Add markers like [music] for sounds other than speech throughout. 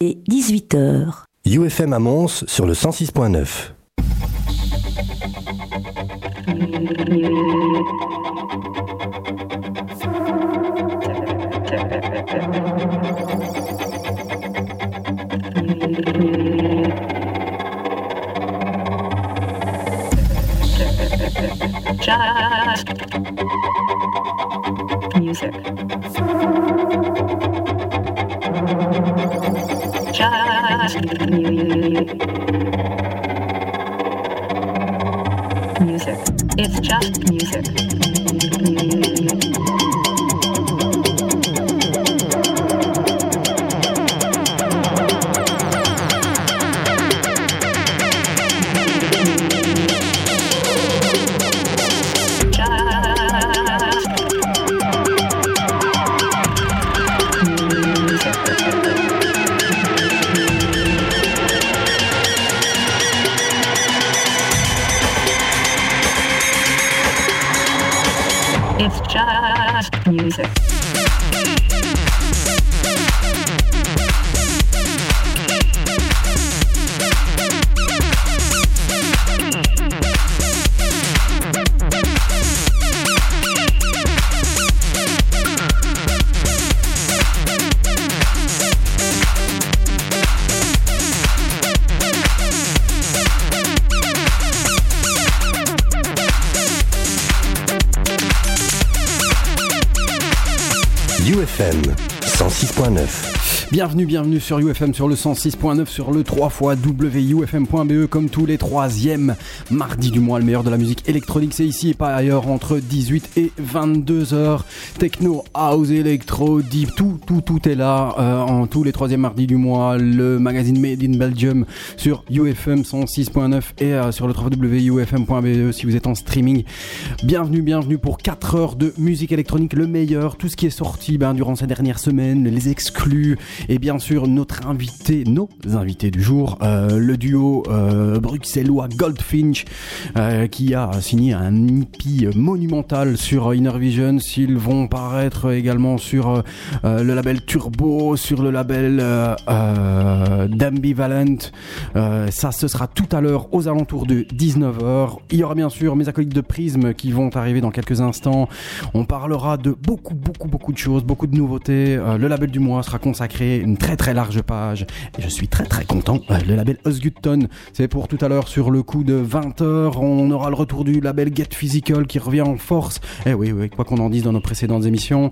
Et 18h. UFM à Mons sur le 106.9. Just music. Music. It's just music. Bienvenue, bienvenue sur UFM sur le 106.9 sur le 3 fois WUFM.be comme tous les troisièmes mardis du mois. Le meilleur de la musique électronique, c'est ici et pas ailleurs entre 18 et 22 heures. Techno, house, électro, deep, tout, tout, tout est là euh, en tous les troisièmes mardis du mois. Le magazine Made in Belgium sur UFM 106.9 et euh, sur le 3 WUFM.be E si vous êtes en streaming. Bienvenue, bienvenue pour 4 heures de musique électronique, le meilleur, tout ce qui est sorti ben, durant ces dernières semaines, les exclus et bien sûr notre invité, nos invités du jour, euh, le duo bruxellois Goldfinch qui a signé un EP monumental sur Inner Vision. Ils vont paraître également sur euh, euh, le label Turbo, sur le label euh, d'Ambivalent. Ça, ce sera tout à l'heure aux alentours de 19h. Il y aura bien sûr mes acolytes de Prisme qui vont arriver dans quelques instants. On parlera de beaucoup, beaucoup, beaucoup de choses, beaucoup de nouveautés. Le label du mois sera consacré une très très large page et je suis très très content. Le label Osgutton, c'est pour tout à l'heure sur le coup de 20h. On aura le retour du label Get Physical qui revient en force. Eh oui, oui, quoi qu'on en dise dans nos émissions.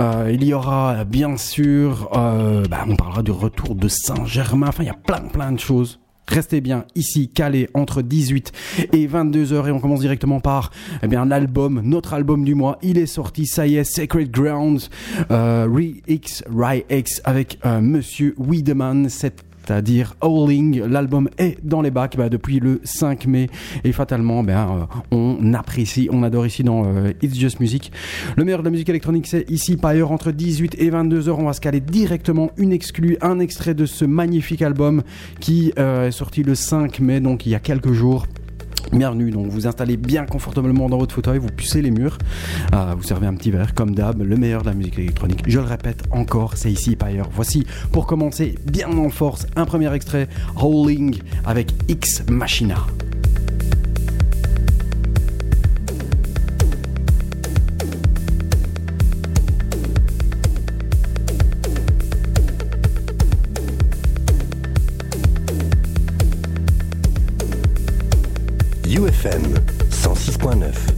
Euh, il y aura bien sûr, euh, bah, on parlera du retour de Saint-Germain. Enfin, il y a plein plein de choses. Restez bien ici, calé entre 18 et 22 heures et on commence directement par eh bien l'album, notre album du mois. Il est sorti, ça y est, Sacred Grounds, euh, Re-X, Ry-X avec euh, Monsieur Wiedemann. C'est-à-dire Howling, l'album est dans les bacs bah, depuis le 5 mai et fatalement ben, on apprécie, on adore ici dans euh, It's Just Music. Le meilleur de la musique électronique c'est ici pas ailleurs entre 18 et 22 heures. On va se caler directement une exclue, un extrait de ce magnifique album qui euh, est sorti le 5 mai, donc il y a quelques jours. Bienvenue, donc vous installez bien confortablement dans votre fauteuil, vous pucez les murs, euh, vous servez un petit verre comme d'hab, le meilleur de la musique électronique. Je le répète encore, c'est ici pas ailleurs. Voici pour commencer bien en force un premier extrait, Howling avec X Machina. UFM 106.9.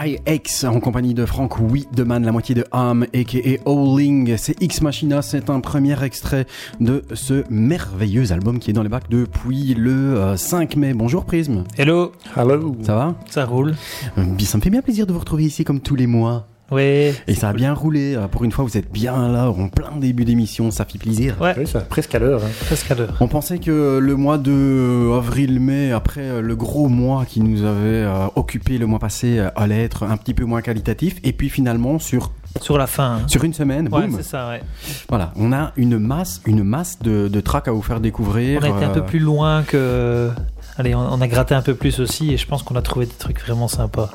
Rye X en compagnie de Frank Wiedemann, la moitié de Ham, a.k.a. Owling. C'est X Machina, c'est un premier extrait de ce merveilleux album qui est dans les bacs depuis le euh, 5 mai. Bonjour Prism, Hello, Hello. ça va? Ça roule. Euh, Ça me fait bien plaisir de vous retrouver ici comme tous les mois. Ouais. Et ça a bien roulé. Euh, Pour une fois, vous êtes bien là, en plein début d'émission, ça fait plaisir. Ouais, Oui, ça, presque à l'heure. hein. presque à l'heure. On pensait que le mois de avril-mai, après euh, le gros mois qui nous avait euh, occupé le mois passé, euh, allait être un petit peu moins qualitatif. Et puis finalement, sur, Sur la fin. hein. sur une semaine, Ouais, boum, c'est ça, ouais. voilà, on a une masse, une masse de, de tracks à vous faire découvrir. On a été un euh, peu plus loin que. Allez, on, on a gratté un peu plus aussi et je pense qu'on a trouvé des trucs vraiment sympas.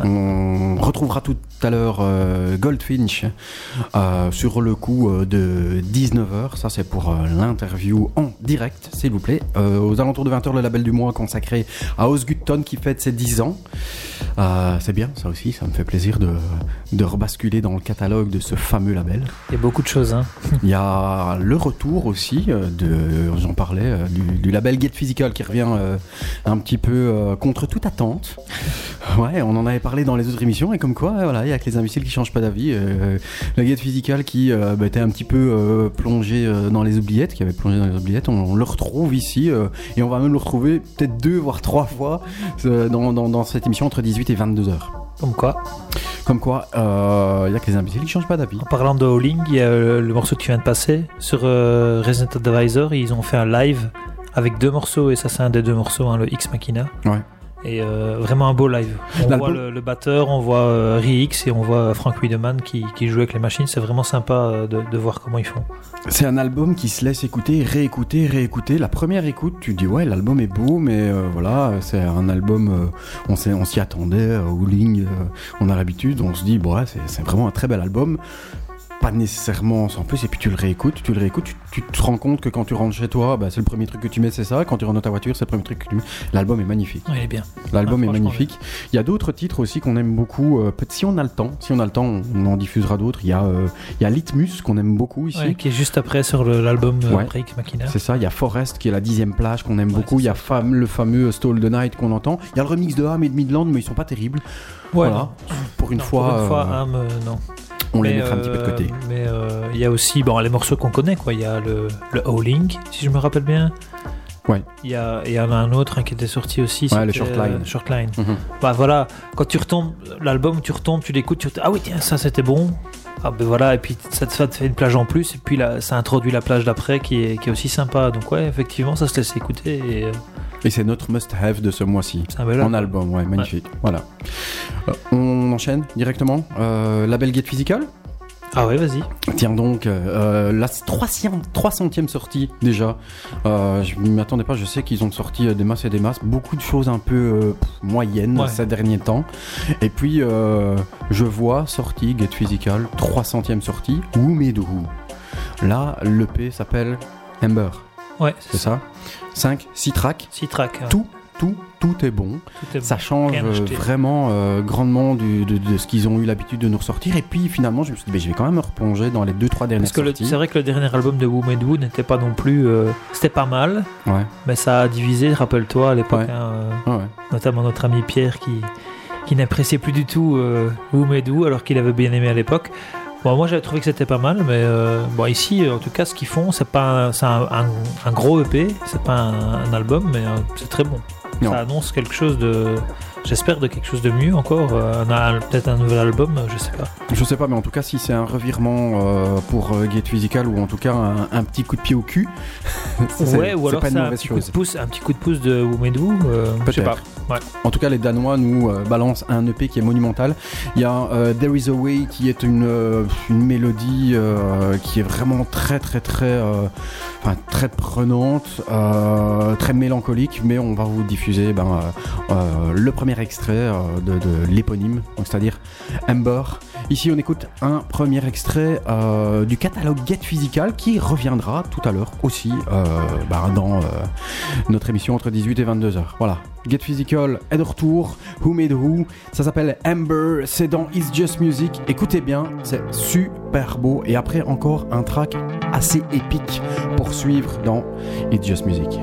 On retrouvera tout à l'heure euh, Goldfinch euh, sur le coup euh, de 19h. Ça, c'est pour euh, l'interview en direct, s'il vous plaît. Aux alentours de 20h, le label du mois consacré à Osgutton qui fête ses 10 ans. C'est bien, ça aussi, ça me fait plaisir de, de rebasculer dans le catalogue de ce fameux label. Il y a beaucoup de choses, hein. [laughs] Il y a le retour aussi de, j'en parlais, du, du label Get Physical qui revient un petit peu contre toute attente. Ouais, on en avait parlé dans les autres émissions et comme quoi, voilà, il y a que les imbéciles qui changent pas d'avis. Euh, le Get Physical qui euh, bah, était un petit peu euh, plongé euh, dans les oubliettes, qui avait plongé dans les oubliettes, on, on le retrouve ici euh, et on va même le retrouver peut-être deux voire trois fois dans, dans, dans cette émission entre 18 et 22 heures. Comme quoi. Comme quoi, il y a que les imbéciles qui changent pas d'avis. En parlant de Howling, il y a le morceau qui vient de passer. Sur Resident Advisor, ils ont fait un live avec deux morceaux et ça, c'est un des deux morceaux, hein, le X Machina. Ouais. Et euh, vraiment un beau live. On L'album- voit le, le batteur, on voit euh, Rix et on voit Frank Wiedemann qui, qui joue avec les machines. C'est vraiment sympa euh, de, de voir comment ils font. C'est un album qui se laisse écouter, réécouter, réécouter. La première écoute, tu dis ouais, l'album est beau, mais euh, voilà, c'est un album, on s'est- on s'y attendait, au euh, on a l'habitude, on se dit bon, ouais, c'est- c'est vraiment un très bel album. Pas nécessairement sans plus, et puis tu le réécoutes, tu le réécoutes, tu, tu te rends compte que quand tu rentres chez toi, bah, c'est le premier truc que tu mets, c'est ça. Quand tu rentres dans ta voiture, c'est le premier truc que tu mets. L'album est magnifique. Ouais, il est bien. L'album Ah, est magnifique. Il y a d'autres titres aussi qu'on aime beaucoup. euh, si on a le temps, si on a le temps, on, on en diffusera d'autres. Il y a, euh, il y a Litmus qu'on aime beaucoup ici. Ouais, qui est juste après sur l'album euh, Ouais. X Machina. C'est ça, il y a Forest qui est la dixième plage qu'on aime beaucoup, il y a fam- le fameux Stole the Night qu'on entend, il y a le remix de Ham et de Midland mais ils sont pas terribles. Voilà. non. Pour une Non, fois, pour une fois, Ham, non. On les mettra un petit peu de euh, côté. Mais euh, il y a aussi bon, les morceaux qu'on connaît, quoi. Il y a le, le Howling, si je me rappelle bien. Ouais. Il y, a, il y en a un autre hein, qui était sorti aussi. Ouais, le Shortline. euh, Shortline. Mhm. Bah voilà, quand tu retombes, l'album, tu retombes, tu l'écoutes, tu te ah oui, tiens, ça c'était bon. Ah ben voilà, et puis ça te, ça te fait une plage en plus, et puis là, ça introduit la plage d'après qui est, qui est aussi sympa. Donc ouais, effectivement, ça se laisse écouter, et euh, Et c'est notre must-have de ce mois-ci. En album. ouais, magnifique. Voilà. Euh, on enchaîne directement. Euh, label Get Physical Ah ouais, vas-y. Tiens donc, euh, la 300, 300e sortie déjà. Euh, je ne m'attendais pas, je sais qu'ils ont sorti des masses et des masses, beaucoup de choses un peu euh, moyennes Ouais. ces derniers temps. Et puis, je vois sortie Get Physical, 300e sortie, Who Made Who. Là, l'EP s'appelle Ember, Ouais, c'est ça? 5, 6 tracks, Six tracks. hein. tout, tout, tout est bon. Tout est Ça change vraiment euh, grandement du- de, de ce qu'ils ont eu l'habitude de nous ressortir. Et puis finalement, je me suis dit, je vais quand même me replonger dans les 2-3 dernières Parce que c'est vrai que le dernier album de Woo n'était pas non plus. euh, C'était pas mal, Ouais, mais ça a divisé, rappelle-toi, à l'époque, Ouais. hein, euh, ouais, notamment notre ami Pierre qui, qui n'appréciait plus du tout Woo alors qu'il avait bien aimé à l'époque. Bon, moi j'avais trouvé que c'était pas mal, mais euh, bon, ici, en tout cas, ce qu'ils font, c'est pas un, c'est un, un- un gros EP, c'est pas un, album, mais euh, c'est très bon. Non. Ça annonce quelque chose de. J'espère de quelque chose de mieux encore. euh, un- un- Peut-être un nouvel album, euh, je sais pas. Je sais pas, mais en tout cas, si c'est un revirement euh, pour euh, Get Physical ou en tout cas un, un petit coup de pied au cul, [laughs] c'est Ouais, ou alors pas une un mauvaise petit, coup de chose. pouce, un petit coup de pouce de Woo Made Woo, euh, je sais pas. En tout cas, les Danois nous euh, balancent un EP qui est monumental. Il y a euh, There Is a Way qui est une, euh, une mélodie euh, qui est vraiment très très très euh, enfin, très prenante, euh, très mélancolique, mais on va vous diffuser ben, euh, euh, le premier extrait euh, de, l'éponyme, c'est-à-dire Ember. Ici, on écoute un premier extrait euh, du catalogue Get Physical qui reviendra tout à l'heure aussi euh, ben, dans notre émission entre 18 et 22 heures. Voilà. Get Physical est de retour. Who Made Who? Ça s'appelle Amber. C'est dans It's Just Music. Écoutez bien, c'est super beau. Et après, encore un track assez épique pour suivre dans It's Just Music.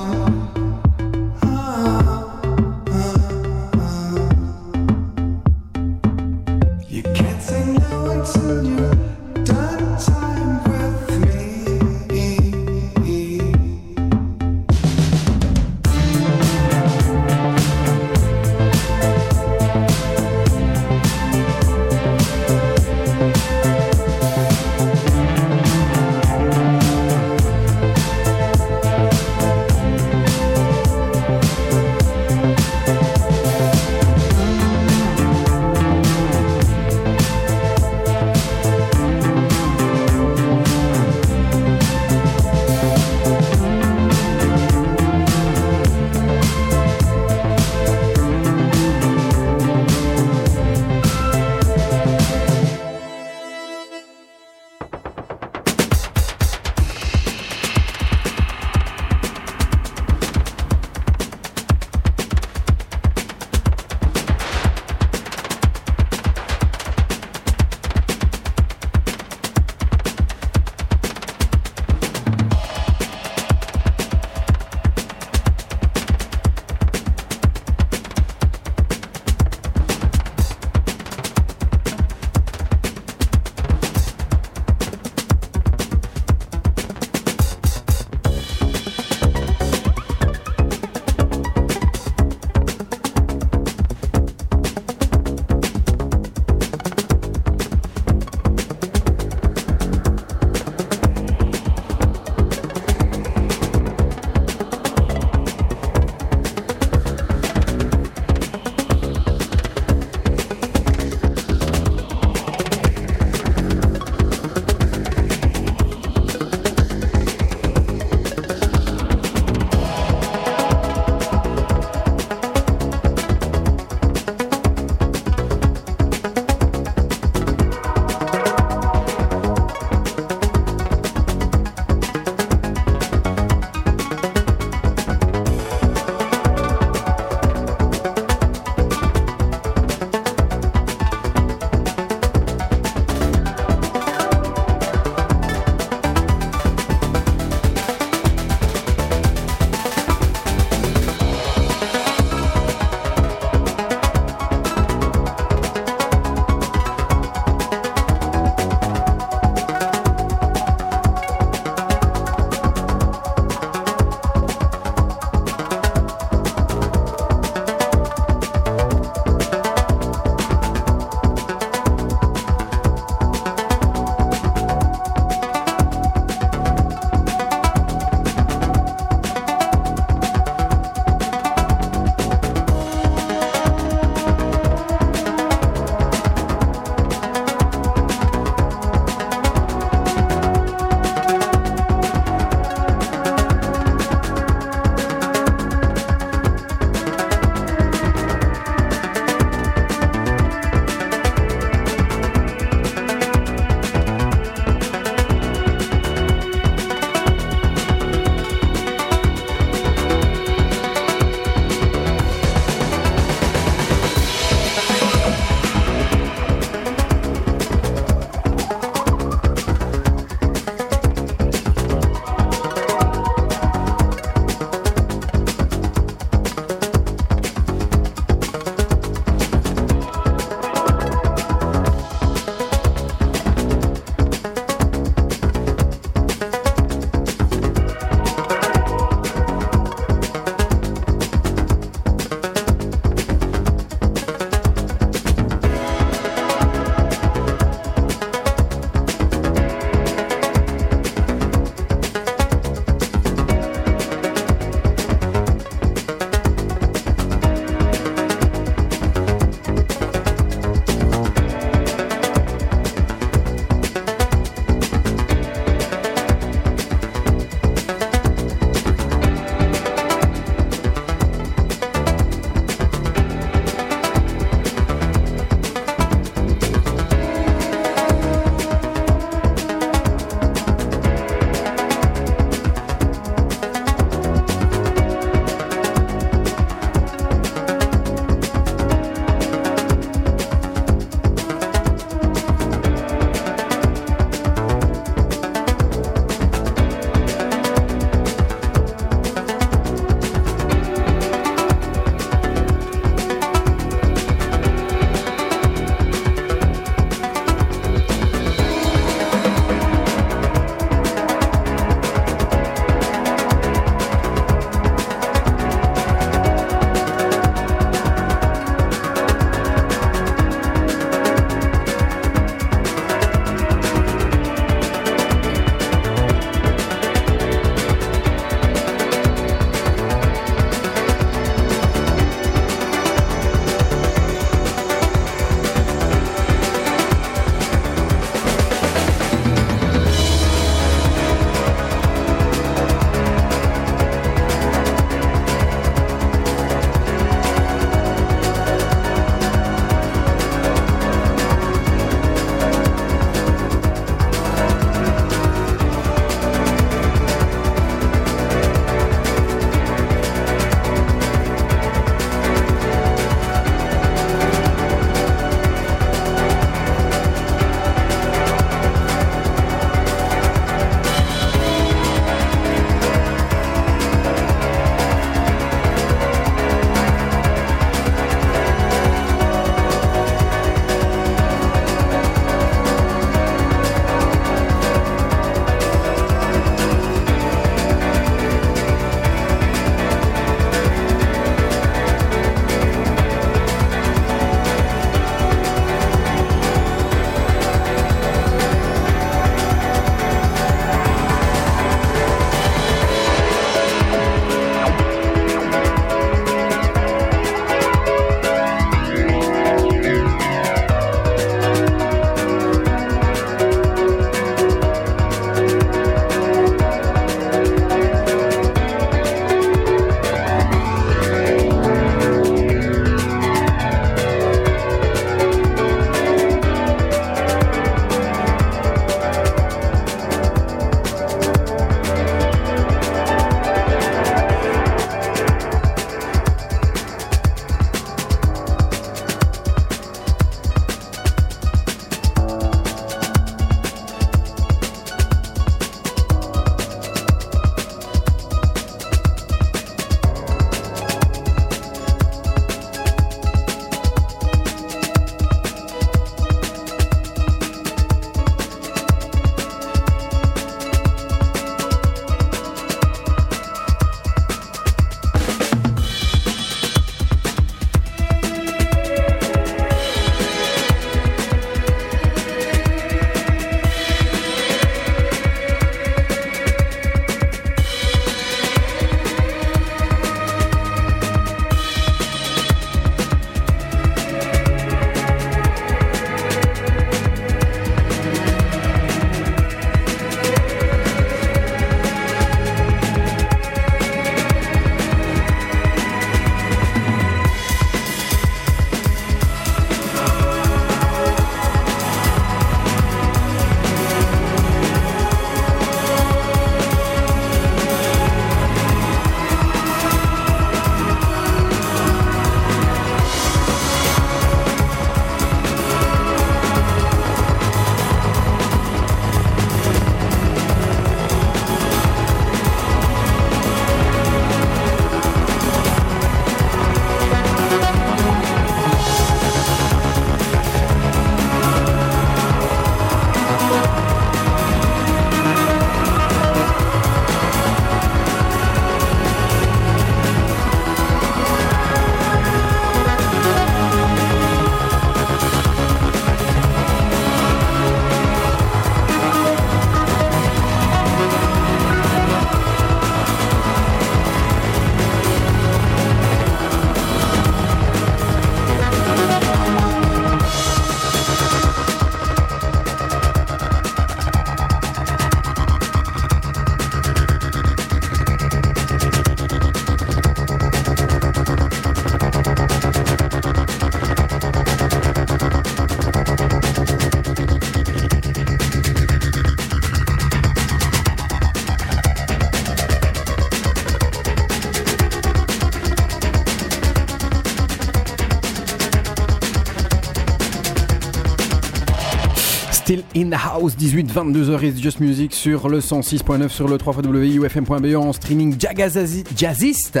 In house, 18, 22h, it's just music sur le 106.9, sur le 3 wufm.be en streaming jagazazi- jazziste.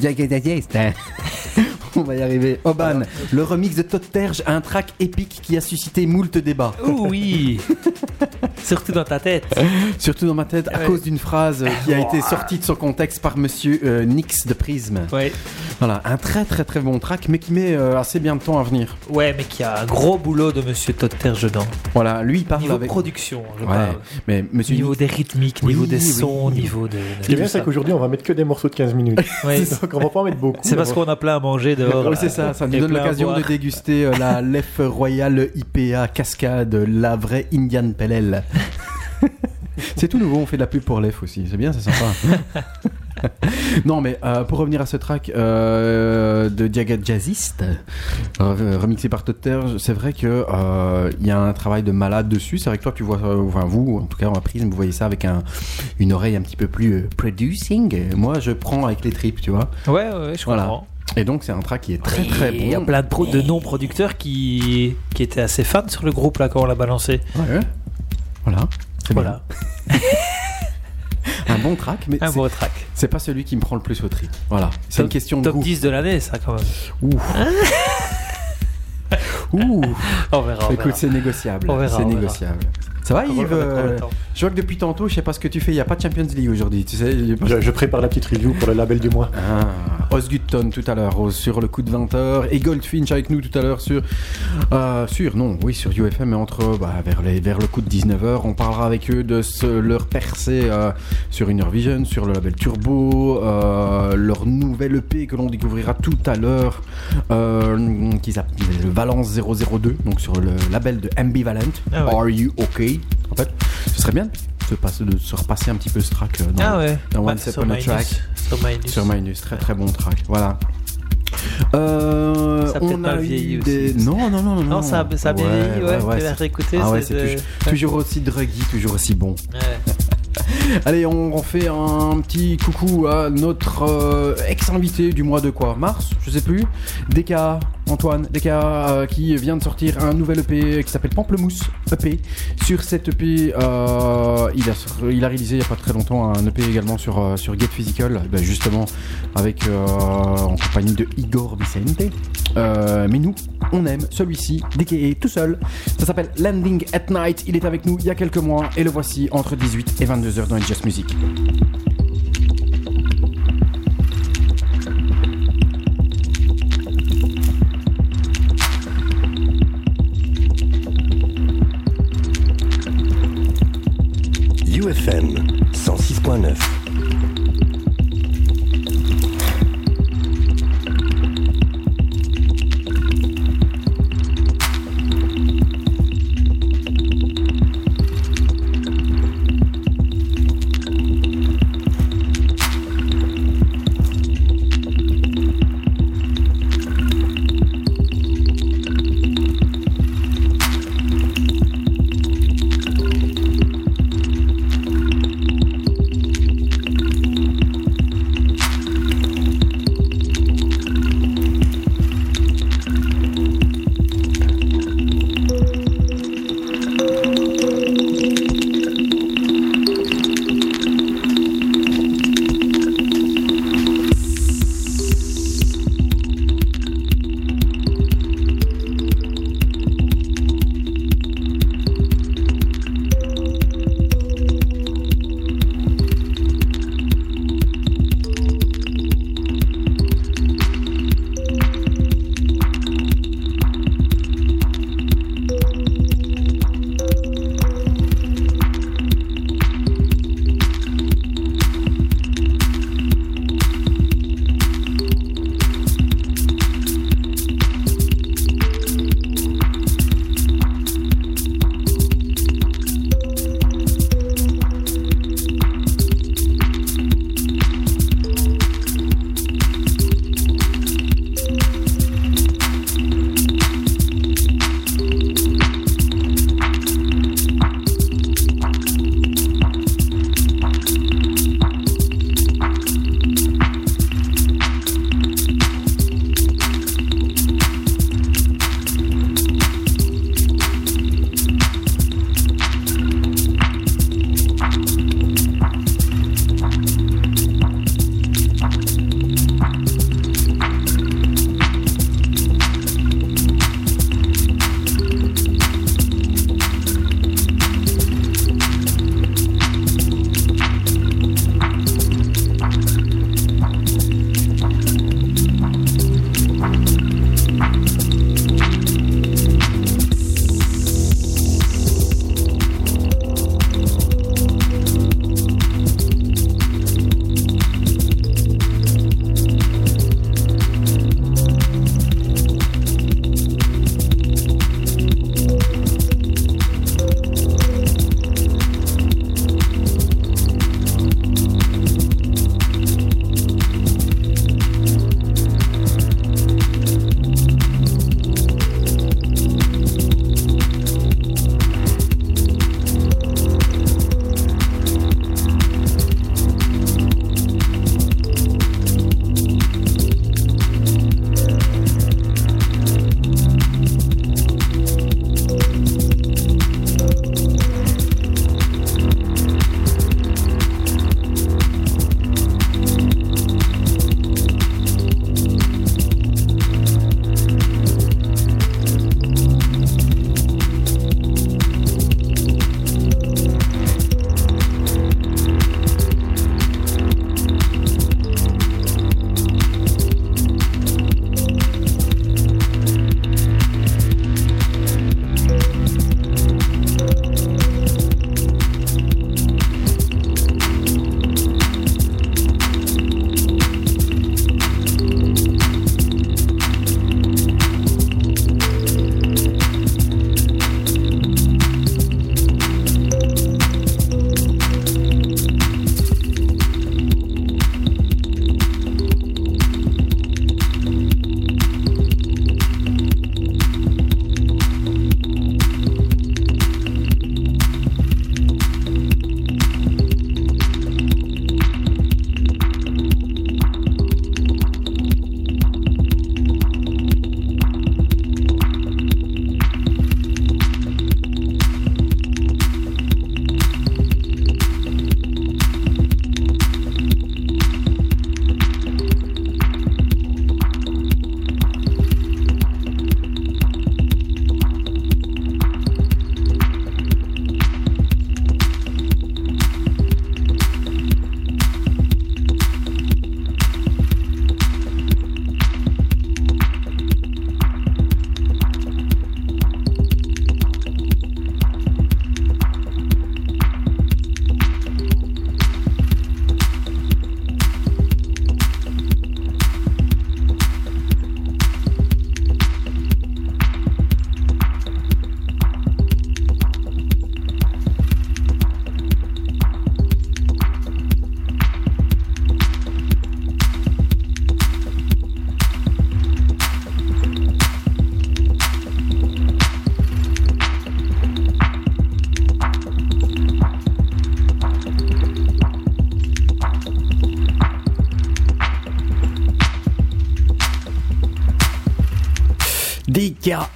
Jagazaziiste. [laughs] On va y arriver. Oban, le remix de Todd Terge, un track épique qui a suscité moult débats. Ouh, oui [laughs] Surtout dans ta tête. Surtout dans ma tête, à Ouais. cause d'une phrase qui a été sortie de son contexte par monsieur euh, Nix de Prism. Ouais. Voilà, un très très très bon track, mais qui met euh, assez bien de temps à venir. Ouais, mais qui a un gros boulot de Monsieur Todd Terge dedans. Voilà, lui il parle Niveau avec. production, je Ouais, parle. mais monsieur Niveau des rythmiques, Oui, niveau des oui. sons, niveau de. Ce qui est bien, c'est ça. qu'aujourd'hui, on va mettre que des morceaux de 15 minutes. [laughs] [laughs] Donc, on va pas en mettre beaucoup. C'est parce qu'on a plein à manger dehors. Oui, c'est ça, ça nous donne l'occasion de déguster euh, la [laughs] Lef Royal IPA Cascade, la vraie Indian Pale Ale. c'est tout nouveau, on fait de la pub pour Lef aussi, c'est bien, c'est sympa. [laughs] non, mais euh, pour revenir à ce track euh, de Diaga Jazziste, euh, remixé par Totter, c'est vrai que euh, il y a un travail de malade dessus. C'est vrai que toi, tu vois, enfin vous, en tout cas, en Prism, vous voyez ça avec un, une oreille un petit peu plus producing. Moi, je prends avec les tripes, tu vois. Ouais, ouais, je Voilà. comprends. Et donc, c'est un track qui est très très bon. Il y a plein de, pro- de non-producteurs qui, qui étaient assez fans sur le groupe là quand on l'a balancé. Ouais. Voilà. C'est Voilà, bien. [laughs] Un bon track, mais un c'est- beau track. c'est pas celui qui me prend le plus au trip. Voilà. C'est une question de Top goût. 10 de l'année, ça quand même. Ouh. [laughs] Ouh. On verra. on Écoute, c'est négociable. On verra, C'est négociable. Ça va, Yves euh. Je vois que depuis tantôt, je sais pas ce que tu fais. Il n'y a pas de Champions League aujourd'hui. Tu sais, Je, je prépare la petite review pour le label du mois. Ah, Osgutton tout à l'heure sur le coup de 20h et Goldfinch avec nous tout à l'heure sur euh, sur non oui sur UFM mais entre bah, vers les vers le coup de 19h on parlera avec eux de ce, leur percée euh, sur Vision sur le label Turbo euh, leur nouvelle EP que l'on découvrira tout à l'heure euh, qui s'appelle le Valence 002 donc sur le label de Ambivalent Ah ouais. Are You OK en fait ce serait bien de se, passer, de se repasser un petit peu ce track euh, dans, Ah ouais. dans One Step on a. Track. Sur Minus. Sur Minus, très très bon track. Voilà. Euh, Ça on a vieilli eu aussi. des... Non, non, non, non. Non, ça, a- ça a bien vieilli, ouais. Ah ouais, c'est c'est de- tou- toujours aussi druggy, toujours aussi bon. Ouais. [laughs] Allez, on refait un petit coucou à notre euh, ex-invité du mois de quoi? Mars? Je sais plus. DK, Antoine, DK euh, qui vient de sortir un nouvel EP qui s'appelle Pamplemousse EP. Sur cet EP, euh, il, a, réalisé il n'y a pas très longtemps un EP également sur, euh, sur Get Physical, ben, justement avec en compagnie de Igor Vicente. Mais nous, on aime celui-ci, DK tout seul. Ça s'appelle Landing at Night. Il est avec nous il y a quelques mois et le voici entre 18 et 22 heures dans Just Music. 106.9.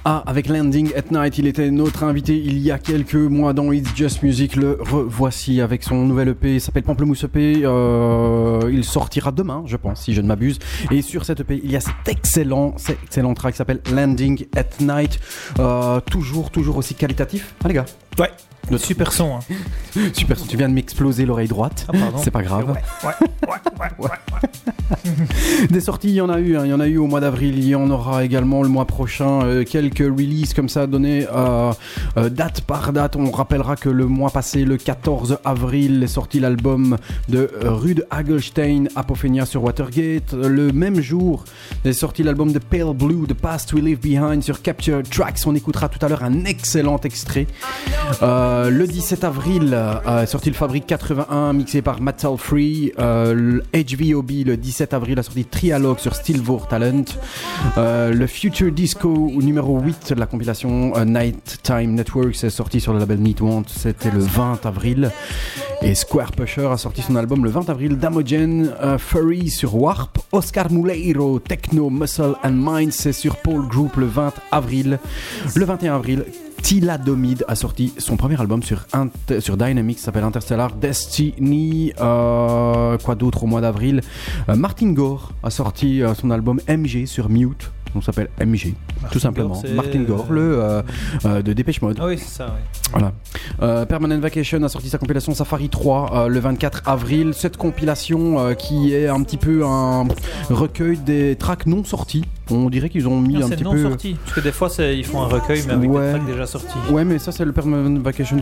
KA avec Landing at Night. Il était notre invité il y a quelques mois dans It's Just Music. Le revoici avec son nouvel EP. Il s'appelle Pamplemousse EP. Euh, il sortira demain, je pense, si je ne m'abuse. Et sur cet EP, il y a cet excellent, cet excellent track qui s'appelle Landing at Night. Euh, toujours, toujours aussi qualitatif. Ah les gars? Ouais. Super son. Hein. [laughs] Super, tu viens de m'exploser l'oreille droite. Ah, pardon. C'est pas grave. Ouais, ouais, ouais. [laughs] Des sorties, il y en a eu. hein. Il y en a eu au mois d'avril. Il y en aura également le mois prochain. euh, quelques releases comme ça données euh, euh, date par date. On rappellera que le mois passé, le 14 avril, est sorti l'album de Rude Hagelstein, Apophenia sur Watergate. Le même jour est sorti l'album de Pale Blue, The Past We Leave Behind sur Capture Tracks. On écoutera tout à l'heure un excellent extrait. Le 17 avril est sorti le Fabrique 81 mixé par Metal Free. HVOB le 17 avril a sorti Trialogue sur Stillvore Talent. Euh, le Future Disco numéro 8 de la compilation euh, Night Time Networks est sorti sur le label Meat Want. C'était le 20 avril. Et Square Pusher a sorti son album le 20 avril. Damogen euh, Furry sur Warp. Oscar Muleiro Techno Muscle and Mind c'est sur Paul Group le 20 avril. Le 21 avril. Tila Domide a sorti son premier album sur, Int- sur Dynamics, s'appelle Interstellar Destiny. Euh, quoi d'autre au mois d'avril? Euh, Martin Gore a sorti euh, son album MG sur Mute, ça s'appelle MG, tout simplement. Gore, Martin Gore, le euh, euh, de Dépêche Mode. Ah oui, c'est ça. Voilà. Euh, Permanent Vacation a sorti sa compilation Safari 3 euh, le 24 avril. Cette compilation qui est un petit peu un recueil des tracks non sortis. On dirait qu'ils ont mis Non, un petit non peu. sorti. Parce que des fois, ils font un recueil, mais avec Ouais. des tracks déjà sortis. Ouais, mais ça c'est le Permanent Vacation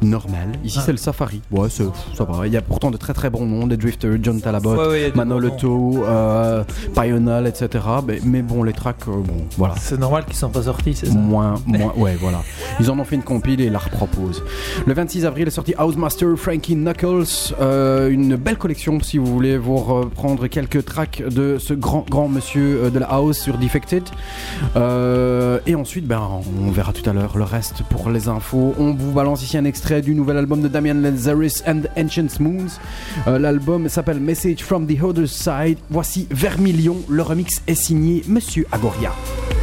normal. Ici Ah. c'est le Safari. Ouais, ça va. Il y a pourtant de très très bons noms, des Drifter, John Talabot, Ouais, ouais, Manolotto, euh, Pional, etc. Mais, mais bon, les tracks, bon, voilà. C'est normal qu'ils sont pas sortis, c'est ça Moins, moins, ouais, voilà. Ils en ont fait une compile et la reproposent. Le 26 avril est sorti Housemaster Frankie Knuckles, euh, une belle collection si vous voulez vous reprendre quelques tracks de ce grand, grand monsieur euh, de la house sur Defected. Euh, et ensuite, ben, on verra tout à l'heure le reste pour les infos. On vous balance ici un extrait du nouvel album de Damian Lazarus and the Ancient Moons. Euh, L'album s'appelle Message from the Other Side. Voici Vermilion. Le remix est signé Monsieur Agoria. Thank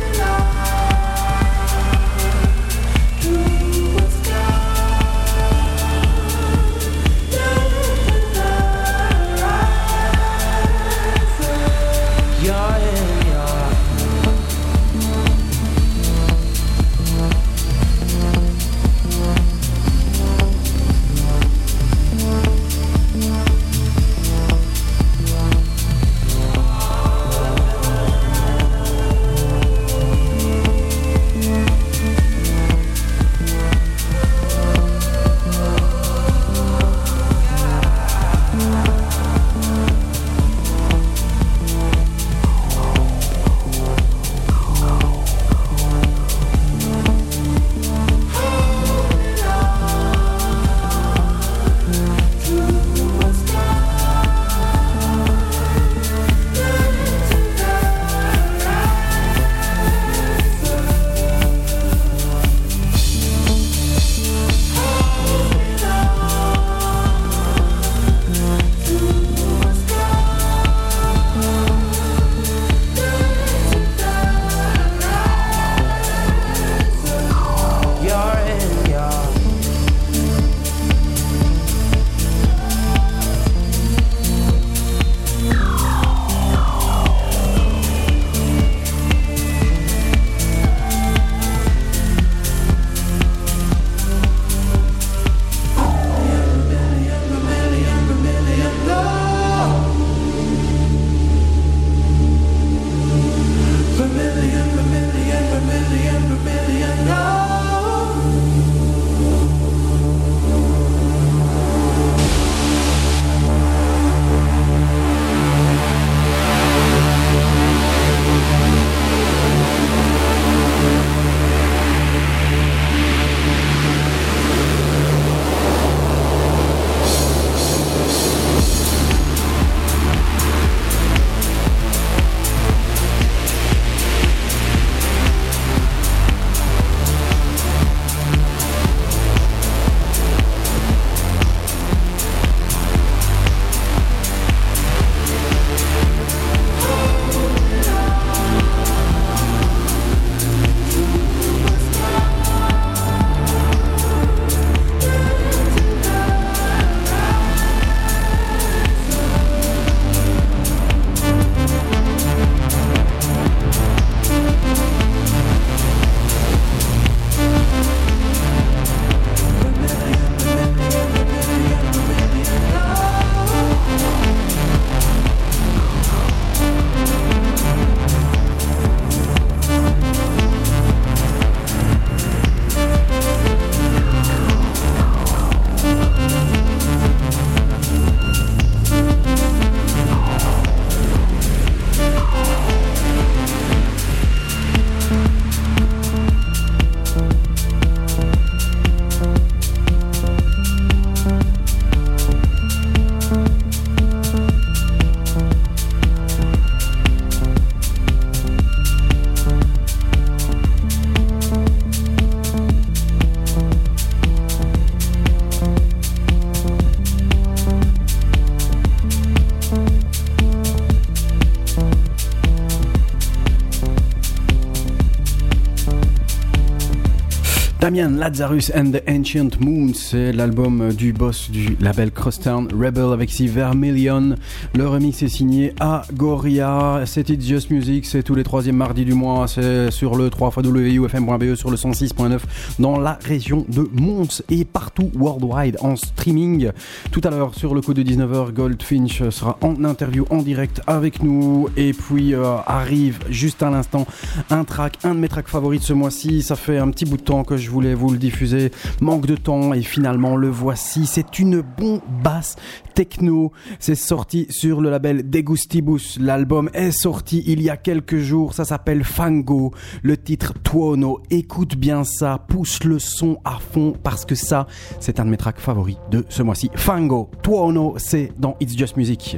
Damien Lazarus and the Ancient Moons, c'est l'album du boss du label Crosstown Rebel avec si Vermilion. Le remix est signé Agoria. C'est It's Just Music, c'est tous les troisièmes mardis du mois. C'est sur le 3 wufm.be E, sur le 106.9 dans la région de Mons et partout worldwide en streaming. Tout à l'heure sur le coup de 19h, Goldfinch sera en interview en direct avec nous. Et puis euh, arrive juste à l'instant un track, un de mes tracks favoris de ce mois-ci. Ça fait un petit bout de temps que je voulais vous le diffuser? Manque de temps et finalement le voici. C'est une bombasse techno. C'est sorti sur le label Degustibus. L'album est sorti il y a quelques jours. Ça s'appelle Fango. Le titre Tuono. Écoute bien ça. Pousse le son à fond parce que ça, c'est un de mes tracks favoris de ce mois-ci. Fango. Tuono, c'est dans It's Just Music.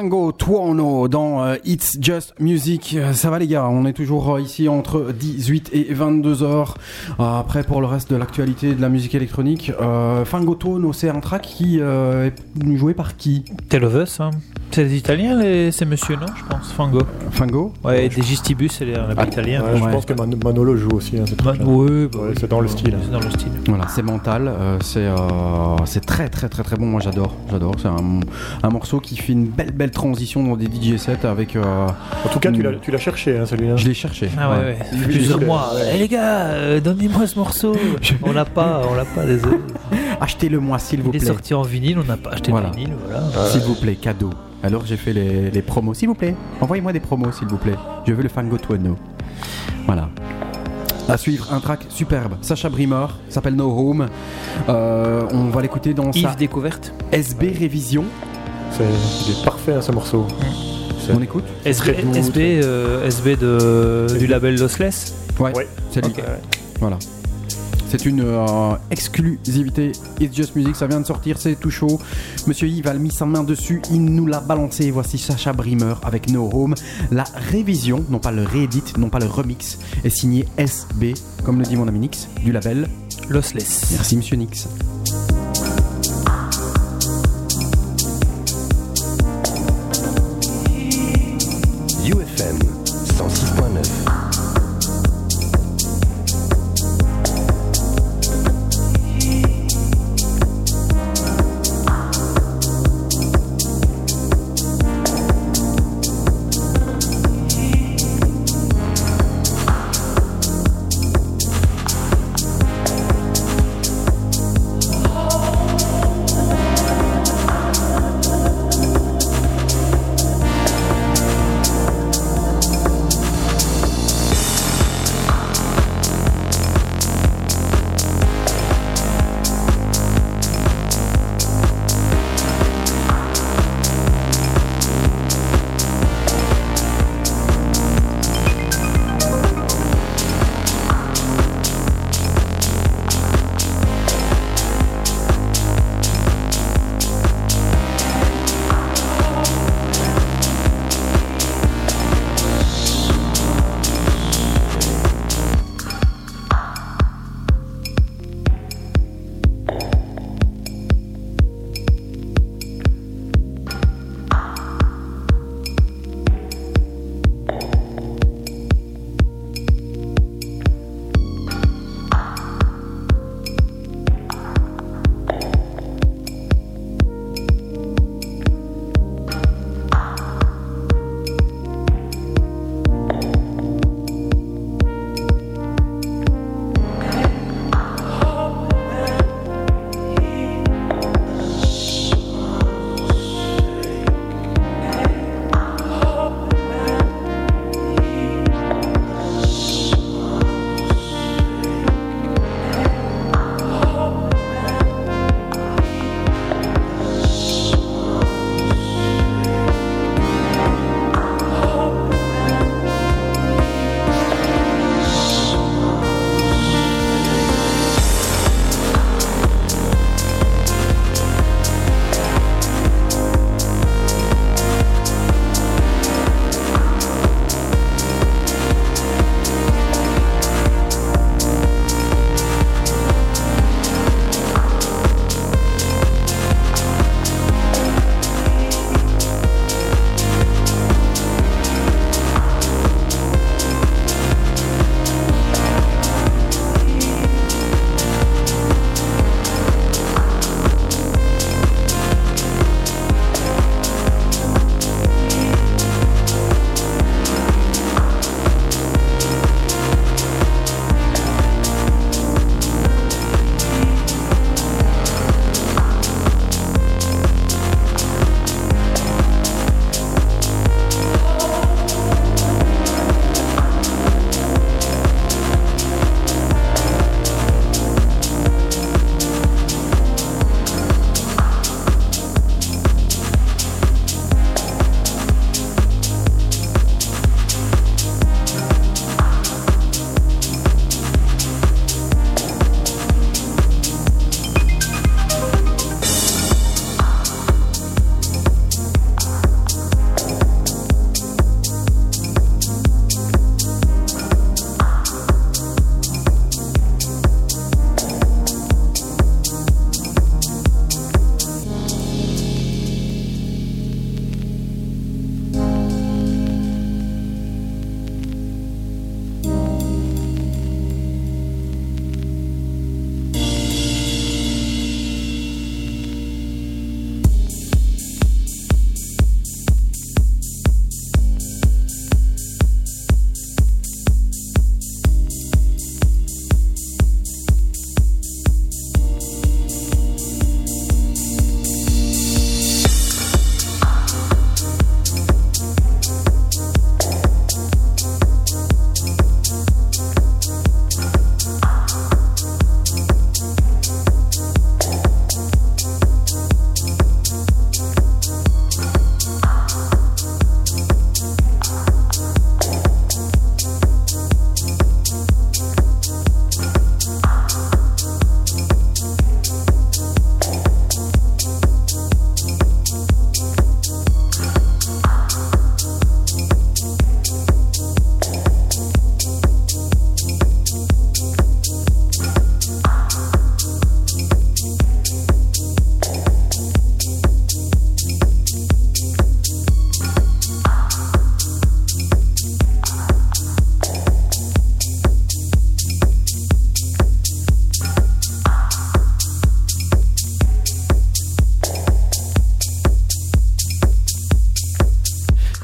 Fango Tuono dans euh, It's Just Music. Euh, Ça va les gars, on est toujours euh, ici entre 18 et 22 heures. Après pour le reste de l'actualité de la musique électronique, Fango Tuono c'est un track qui est joué par qui? Tell of Us, hein. C'est les Italiens, les... ces non Je pense. Fango. Fango Ouais, des Gistibus, c'est les un Ah, italien. Ouais, Je Ouais. pense que Man- Manolo joue aussi. hein, bah oui. c'est dans le style. C'est dans le style. Voilà, c'est mental, euh, c'est euh, c'est très très très très bon. Moi j'adore, j'adore. C'est un, un morceau qui fait une belle belle transition dans des DJ sets avec. euh, En tout cas, tu l'as- tu l'as cherché, hein, celui-là. je l'ai cherché. Ah ouais, ouais. Plusieurs mois. Eh les gars, euh, donnez-moi ce morceau. On l'a pas, on l'a pas, désolé. [laughs] Achetez-le moi s'il vous Il est plaît. sorti en vinyle, on n'a pas acheté Voilà. le vinyle, voilà. S'il vous plaît, cadeau. Alors j'ai fait les, les promos. S'il vous plaît, envoyez-moi des promos, s'il vous plaît. Je veux le Fango Tuono. Voilà. À suivre, un track superbe. Sacha Brimor, s'appelle No Home. Euh, on va l'écouter dans Yves sa découverte. SB Révision. C'est- Il est parfait, hein, ce morceau. On écoute SB, SB, euh, SB de, du label Lossless. Ouais, Ouais. c'est lui. Ok. Voilà. C'est une euh, exclusivité. It's Just Music, ça vient de sortir, c'est tout chaud. Monsieur Yves a mis sa main dessus, il nous l'a balancé. Voici Sacha Brimmer avec No Home. La révision, non pas le réédit, non pas le remix, est signée SB, comme le dit mon ami Nix, du label. Lossless. Merci Monsieur Nix.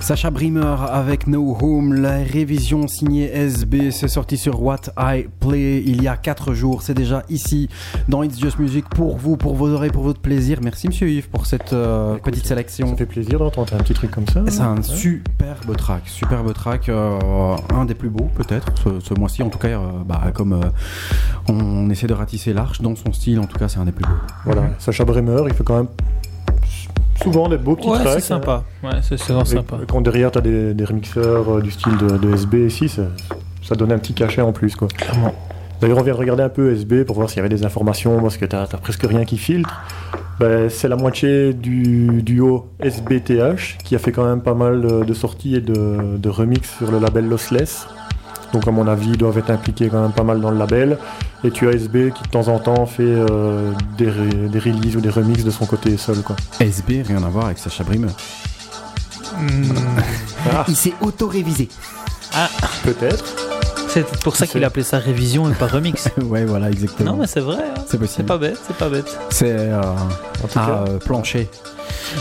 Sacha Brimmer avec No Home, la révision signée SB, c'est sorti sur What I Play il y a 4 jours. C'est déjà ici dans It's Just Music pour vous, pour vos oreilles, pour votre plaisir. Merci Monsieur Yves pour cette euh, Écoute, petite Ça sélection. fait plaisir d'entendre un petit truc comme ça. C'est un Ouais. superbe track, superbe track, euh, un des plus beaux peut-être ce, ce mois-ci. En tout cas, euh, bah, comme euh, on essaie de ratisser l'arche dans son style, en tout cas, c'est un des plus beaux. Voilà, Sacha Bremer, il fait quand même souvent des beaux petits Ouais, tracks. c'est sympa. Ouais, c'est vraiment sympa. quand derrière t'as des, des remixeurs euh, du style de, de SB ici, ça, ça donne un petit cachet en plus quoi. Clairement. D'ailleurs on vient de regarder un peu SB pour voir s'il y avait des informations parce que t'as t'as presque rien qui filtre. Ben, c'est la moitié du duo SBTH qui a fait quand même pas mal de, de sorties et de, de remix sur le label Lossless. Donc à mon avis ils doivent être impliqués quand même pas mal dans le label. Et tu as SB qui de temps en temps fait euh, des, re- des releases ou des remixes de son côté seul quoi. SB, rien à voir avec Sacha Brimmer. Ah, Il s'est auto-révisé. peut-être. C'est pour ça qu'il a appelé ça révision et pas remix. [laughs] ouais, voilà, exactement. non, mais c'est vrai. hein. c'est C'est possible. pas bête, c'est pas bête. C'est euh, En tout à cas. euh, plancher.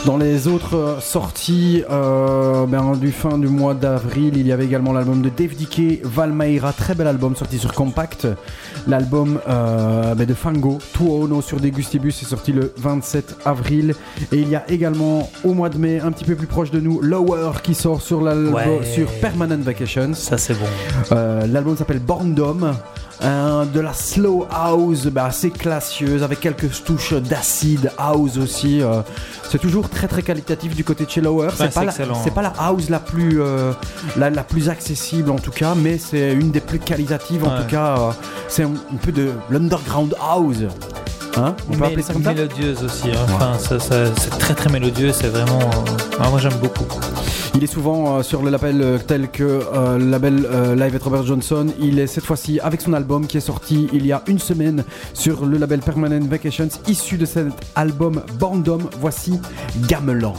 Dans les autres euh, sorties euh, ben, du fin du mois d'avril, il y avait également l'album de Dave Dickey, Valmaira, très bel album sorti sur Compact. L'album euh, ben, de Fango, Tuo Ono sur Degustibus est sorti le 27 avril. Et il y a également au mois de mai, un petit peu plus proche de nous, Lower qui sort sur, Ouais. sur Permanent Vacations. Ça, c'est bon. Euh, L'album s'appelle Born Dome. Un- de la slow house bah, assez classieuse avec quelques touches d'acid house aussi. euh. c'est toujours très très qualitatif du côté de chez Lower. c'est pas la, pas house la plus euh, la, la plus accessible en tout cas, mais c'est une des plus qualitatives en Ouais. tout cas. euh, c'est un, un peu de l'underground house. Hein On peut Mais appeler ça comme ça Mélodieuse aussi. hein. Enfin, ça- ça- c'est très très mélodieux. C'est vraiment. euh, ah, moi, j'aime beaucoup. Il est souvent euh, sur le label euh, tel que euh, le label Live at Robert Johnson. Il est cette fois-ci avec son album qui est sorti il y a une semaine sur le label Permanent Vacations, issu de cet album Bandom. Voici Gamelan.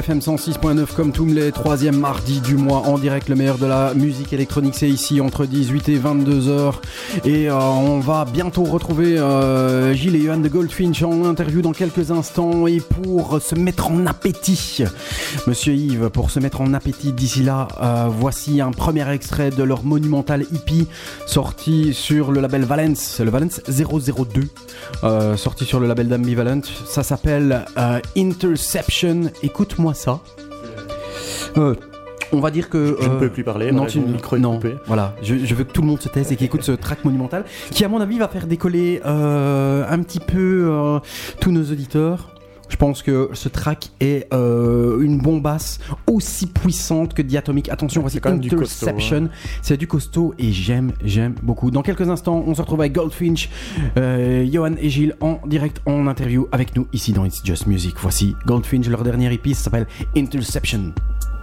UFM 106.9 comme tous les troisièmes mardis du mois en direct. Le meilleur de la musique électronique, c'est ici entre 18 et 22 heures. Et euh, on va bientôt retrouver euh, Gilles et Johan de Goldfinch en interview dans quelques instants. Et pour se mettre en appétit, Monsieur Yves, pour se mettre en appétit d'ici là, euh, voici un premier extrait de leur monumental hippie sorti sur le label Valence. Le Valence 002, euh, sorti sur le label d'Ambivalent. Ça s'appelle euh, Interception. Écoute-moi ça. Euh, on va dire que. Je ne euh, peux plus parler, non, tu, mon micro non, coupé. voilà. Je, je veux que tout le monde se taise et qu'il écoute ce track monumental, qui à mon avis va faire décoller euh, un petit peu euh, tous nos auditeurs. Je pense que ce track est euh, une bombasse aussi puissante que Diatomic. Attention, voici quand même du costaud, hein. Interception. C'est du costaud et j'aime, j'aime beaucoup. Dans quelques instants, on se retrouve avec Goldfinch, euh, Johan et Gilles en direct en interview avec nous ici dans It's Just Music. Voici Goldfinch, leur dernier EP ça s'appelle Interception. Interception.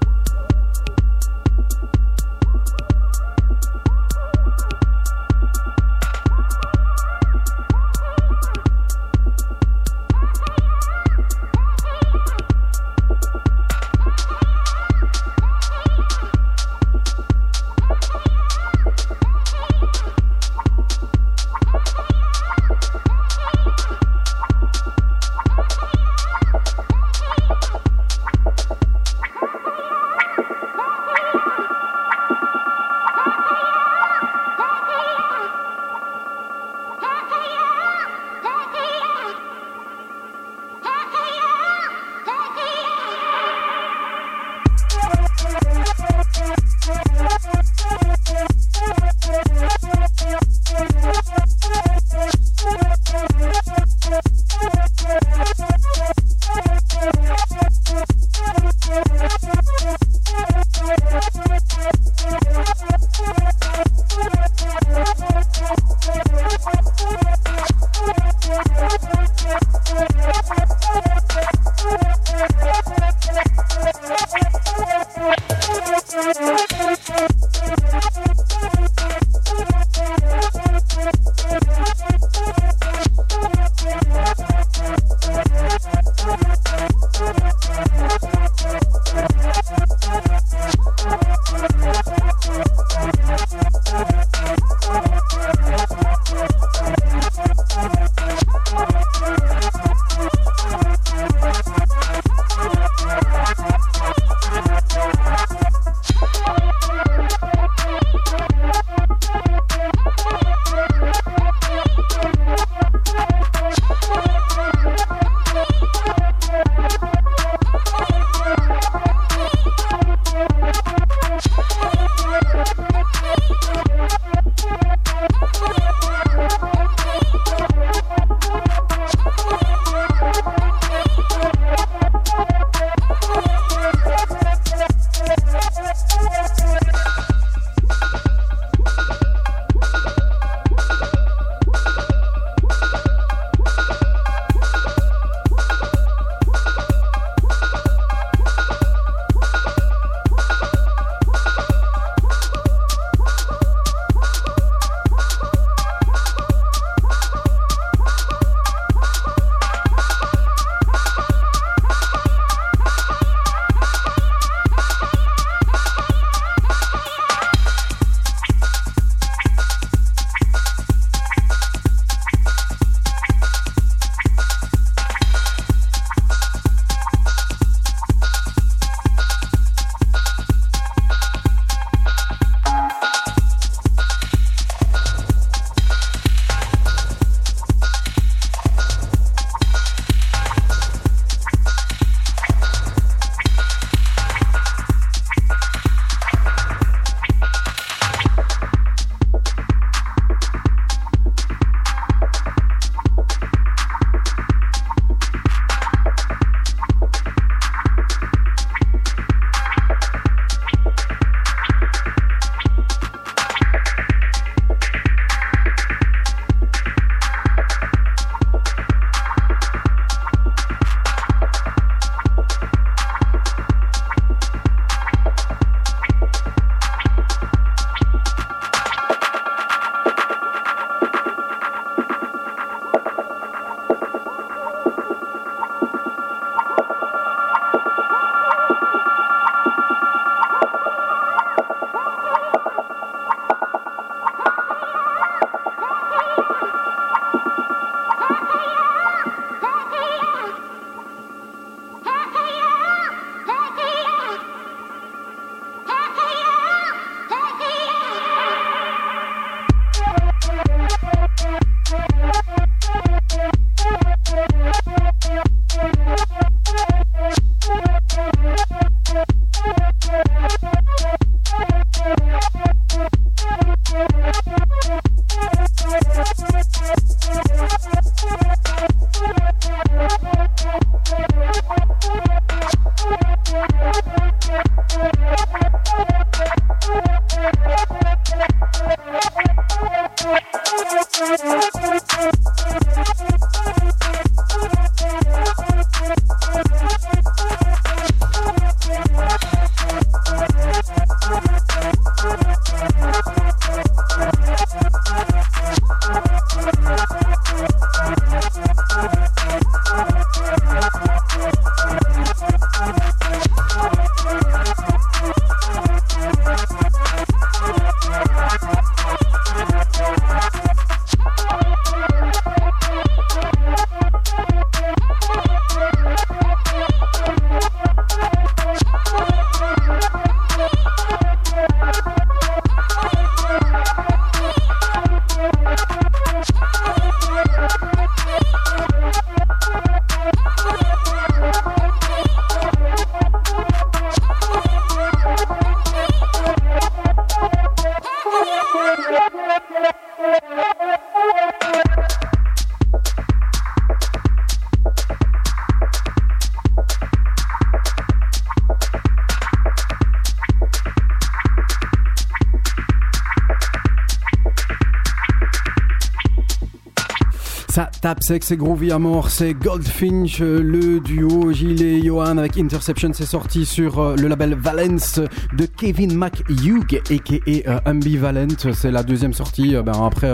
Sec, c'est groovy à mort, c'est Goldfinch, euh, le duo Gilles et Johan avec Interception, c'est sorti sur euh, le label Valence de Kevin McHugh, aka euh, Ambivalent. C'est la deuxième sortie ben, après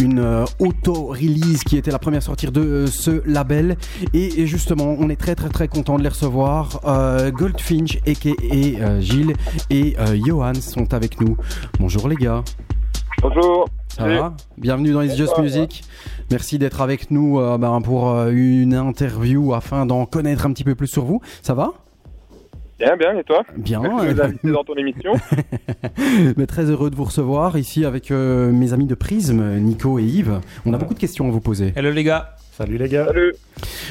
une auto-release qui était la première sortie de ce label. Et, et justement, on est très très très content de les recevoir. Euh, Goldfinch, aka Gilles et euh, Johan sont avec nous. Bonjour les gars. Bonjour. Ça Salut. va? Bienvenue dans It's Just Music. Merci d'être avec nous euh, ben, pour euh, une interview afin d'en connaître un petit peu plus sur vous. Ça va? Bien, bien, et toi? Bien. Merci de nous inviter dans ton émission. [laughs] Mais très heureux de vous recevoir ici avec euh, mes amis de Prisme, Nico et Yves. On a beaucoup de questions à vous poser. Hello les gars. Salut les gars. Salut.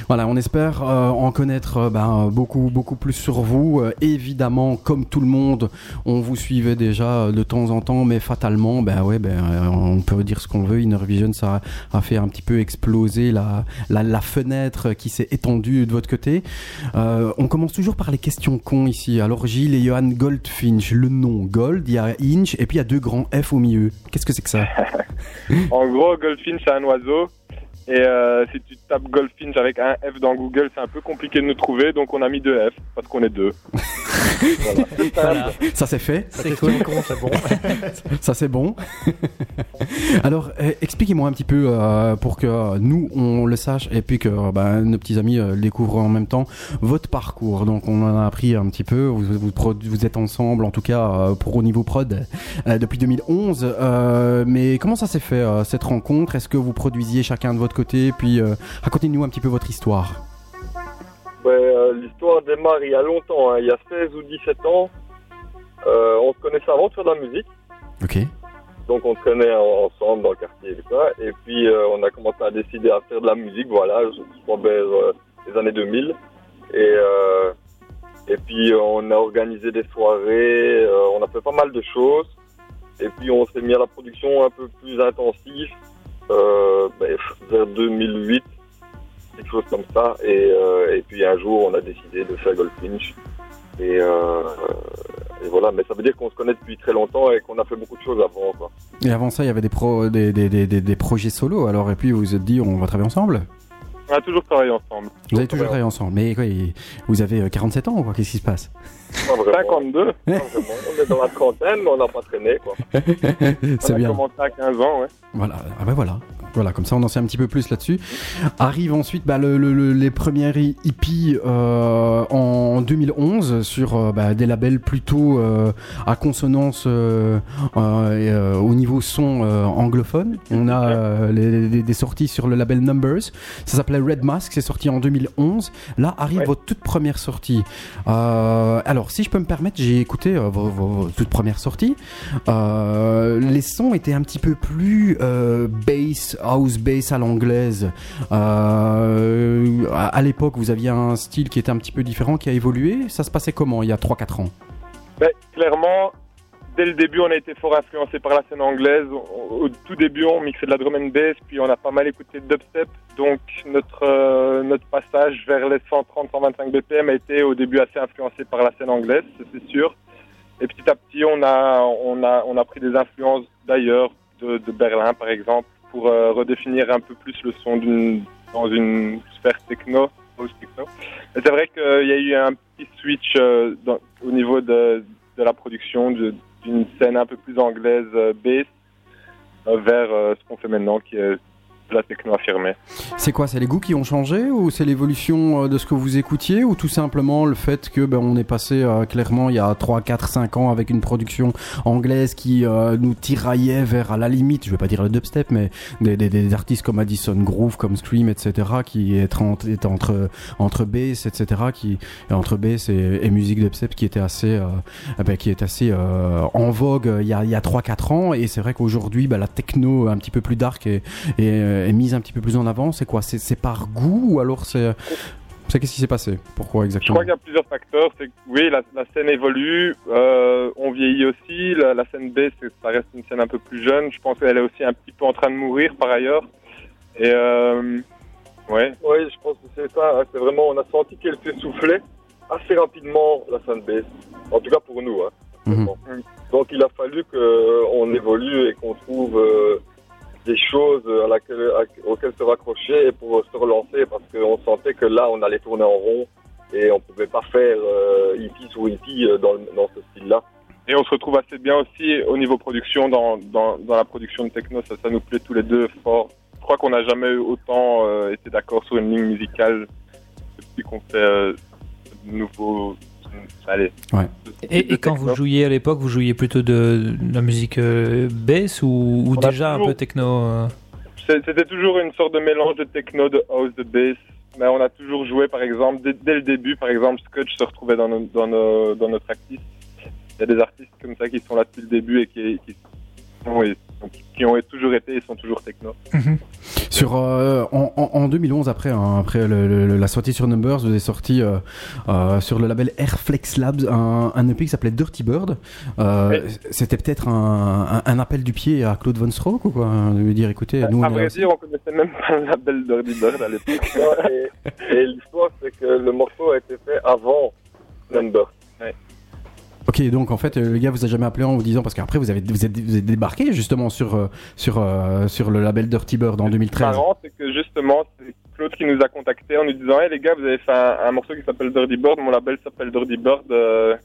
Voilà, on espère euh, en connaître euh, ben, beaucoup, beaucoup plus sur vous. Euh, évidemment, comme tout le monde, on vous suivait déjà de temps en temps, mais fatalement, ben ouais, ben, on peut dire ce qu'on veut. Inner Vision, ça a, a fait un petit peu exploser la, la, la fenêtre qui s'est étendue de votre côté. Euh, on commence toujours par les questions cons ici. Alors, Gilles et Johan Goldfinch, le nom Gold, il y a Inch, et puis il y a deux grands F au milieu. Qu'est-ce que c'est que ça? [laughs] En gros, Goldfinch, c'est un oiseau. Et euh, si tu tapes Goldfinch avec un F dans Google, c'est un peu compliqué de nous trouver, donc on a mis deux F, parce qu'on est deux. [laughs] voilà. Voilà. Ça c'est fait C'est cool. c'est bon. [laughs] Ça c'est bon. [laughs] Alors euh, expliquez-moi un petit peu euh, pour que euh, nous on le sache et puis que euh, bah, nos petits amis euh, découvrent en même temps votre parcours. Donc on en a appris un petit peu. Vous, vous, vous êtes ensemble en tout cas pour au niveau prod euh, depuis 2011. Euh, mais comment ça s'est fait euh, cette rencontre? Est-ce que vous produisiez chacun de votre côté Puis euh, racontez-nous un petit peu votre histoire. Ouais, euh, L'histoire démarre il y a longtemps, hein, il y a 16 ou 17 ans. Euh, on se connaissait avant de faire de la musique, Ok. donc on se connaît en- ensemble dans le quartier et ça. Et puis euh, on a commencé à décider à faire de la musique, voilà, crois vers euh, les années 2000. Et, et puis on a organisé des soirées, on a fait pas mal de choses. Et puis on s'est mis à la production un peu plus intensive euh, ben, vers 2008, quelque chose comme ça. Et, euh, et puis un jour on a décidé de faire Goldfinch. Et, euh, et voilà, mais ça veut dire qu'on se connaît depuis très longtemps et qu'on a fait beaucoup de choses avant. Quoi. Et avant ça, il y avait des, pro, des, des, des, des- projets solo. Alors et puis vous vous êtes dit on va travailler ensemble? On a toujours travaillé ensemble. Vous avez toujours travaillé ensemble. Mais quoi, vous avez euh, 47 ans ou quoi Qu'est-ce qui se passe. 52, pas vraiment. On est dans la trentaine, mais on n'a pas traîné. Quoi. [laughs] C'est on a bien. commencé à 15 ans, ouais. Voilà. Ah ben voilà. Voilà, comme ça on en sait un petit peu plus là-dessus. Arrive ensuite bah, le, le- le- les premières hi- hippies euh, en 2011 sur euh, bah, des labels plutôt euh, à consonance au niveau son anglophone. On a les- les- des sorties sur le label Numbers. Ça s'appelait Red Mask, c'est sorti en 2011. Là arrive Ouais. votre toute première sortie. Alors si je peux me permettre, j'ai écouté euh, vos, vos- toutes premières sorties. Euh, les sons étaient un petit peu plus euh, bass, house bass à l'anglaise. Euh, à à l'époque, vous aviez un style qui était un petit peu différent, qui a évolué. Ça se passait comment il y a 3-4 ans? Ben, clairement, dès le début, on a été fort influencé par la scène anglaise. Au, tout début, on mixait de la drum and bass, puis on a pas mal écouté dubstep. Donc, notre, euh, notre passage vers les 130-125 BPM a été au début assez influencé par la scène anglaise, c'est sûr. Et petit à petit, on a, on a, on a pris des influences d'ailleurs, de, de Berlin par exemple, pour euh, redéfinir un peu plus le son dans une sphère techno. techno. C'est vrai qu'il y a eu un petit switch euh, au niveau de, de la production d'une scène un peu plus anglaise euh, bass euh, vers euh, ce qu'on fait maintenant qui est la techno affirmée. C'est quoi C'est les goûts qui ont changé ou c'est l'évolution euh, de ce que vous écoutiez ou tout simplement le fait que ben, on est passé euh, clairement il y a 3, 4, 5 ans avec une production anglaise qui euh, nous tiraillait vers la limite, je vais pas dire le dubstep, mais des, des, des artistes comme Addison Groove, comme Scream, etc. qui étaient entre, étaient entre, entre bass, etc. qui entre bass et, musique dubstep qui était assez, ben, qui est assez en vogue il y a, a 3, 4 ans et c'est vrai qu'aujourd'hui ben, la techno un petit peu plus dark et, et, est mise un petit peu plus en avant C'est quoi? C'est c'est par goût ou alors c'est. C'est qu'est-ce qui s'est passé? Pourquoi Je exactement? crois qu'il y a plusieurs facteurs. C'est que, oui, la, la scène évolue, euh, on vieillit aussi. La, la scène bass, c'est- ça reste une scène un peu plus jeune. Je pense qu'elle est aussi un petit peu en train de mourir par ailleurs. Et euh, ouais. Oui, je pense que c'est ça. hein. C'est vraiment, on a senti qu'elle s'essoufflait assez rapidement la scène bass. En tout cas pour nous. Hein. Mhm. Donc il a fallu qu'on évolue et qu'on trouve euh, des choses auxquelles se raccrocher pour se relancer parce qu'on sentait que là, on allait tourner en rond et on pouvait pas faire euh, hippie sur hippie euh, dans, ce style-là. Et on se retrouve assez bien aussi au niveau production, dans, dans, la production de techno, ça, nous plaît tous les deux fort. Je crois qu'on n'a jamais eu autant euh, été d'accord sur une ligne musicale depuis qu'on fait euh, ce nouveau... Allez. Ouais. Et, et quand vous jouiez à l'époque, vous jouiez plutôt de, de la musique euh, bass ou, déjà un peu techno euh C'était toujours une sorte de mélange de techno, de house, de bass. Mais on a toujours joué, par exemple, dès, dès le début, par exemple, Scotch se retrouvait dans, nos, dans, nos, dans notre artiste. Il y a des artistes comme ça qui sont là depuis le début et qui, qui, sont- et- qui ont toujours été et sont toujours techno. Sur, euh, en, en- en 2011, après, hein, après le- le- la sortie sur Numbers, vous avez sorti euh, euh, sur le label Airflex Labs un, un EP qui s'appelait Dirty Bird. Euh, C'était peut-être un, un- un appel du pied à Claude Von Stroke ou quoi De lui dire, écoutez, nous à on vrai dire, on connaissait même pas le label Dirty Bird à l'époque. [laughs] et et l'histoire, c'est que le morceau a été fait avant Number. Ok, donc en fait, euh, le gars vous a jamais appelé en vous disant parce qu'après vous avez vous êtes, vous êtes débarqué justement sur euh, sur euh, sur le label Dirty Bird en Ce qui est 2013. marrant, c'est que justement, c'est Claude qui nous a contactés en nous disant Hey les gars, vous avez fait un, un morceau qui s'appelle Dirty Bird, mon label s'appelle Dirty Bird. Euh,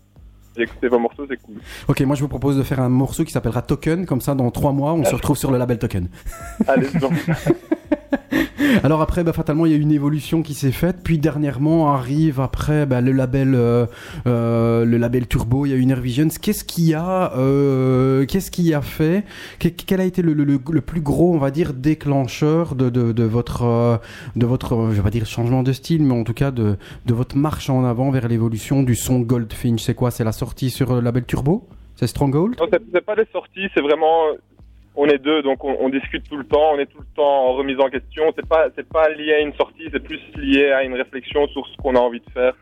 j'ai écouté vos morceaux, c'est cool. Ok, moi je vous propose de faire un morceau qui s'appellera Token, comme ça dans trois mois on se retrouve sur le label Token. Allez, donc. [laughs] [laughs] Alors après, bah, fatalement, il y a une évolution qui s'est faite. Puis dernièrement arrive après bah, le label, euh, euh, le label Turbo. Il y a eu Visions. Qu'est-ce qui a, euh, qu'est-ce qui a fait? Que- Quel a été le, plus gros, on va dire, déclencheur de, votre, euh, de votre, je vais pas dire changement de style, mais en tout cas de, votre marche en avant vers l'évolution du son Goldfinch? C'est quoi? C'est la sortie sur le label Turbo? C'est Stronghold? Non, c'est pas des sorties, c'est vraiment. On est deux, donc on, on discute tout le temps, on est tout le temps en remise en question. C'est pas, c'est pas lié à une sortie, c'est plus lié à une réflexion sur ce qu'on a envie de faire.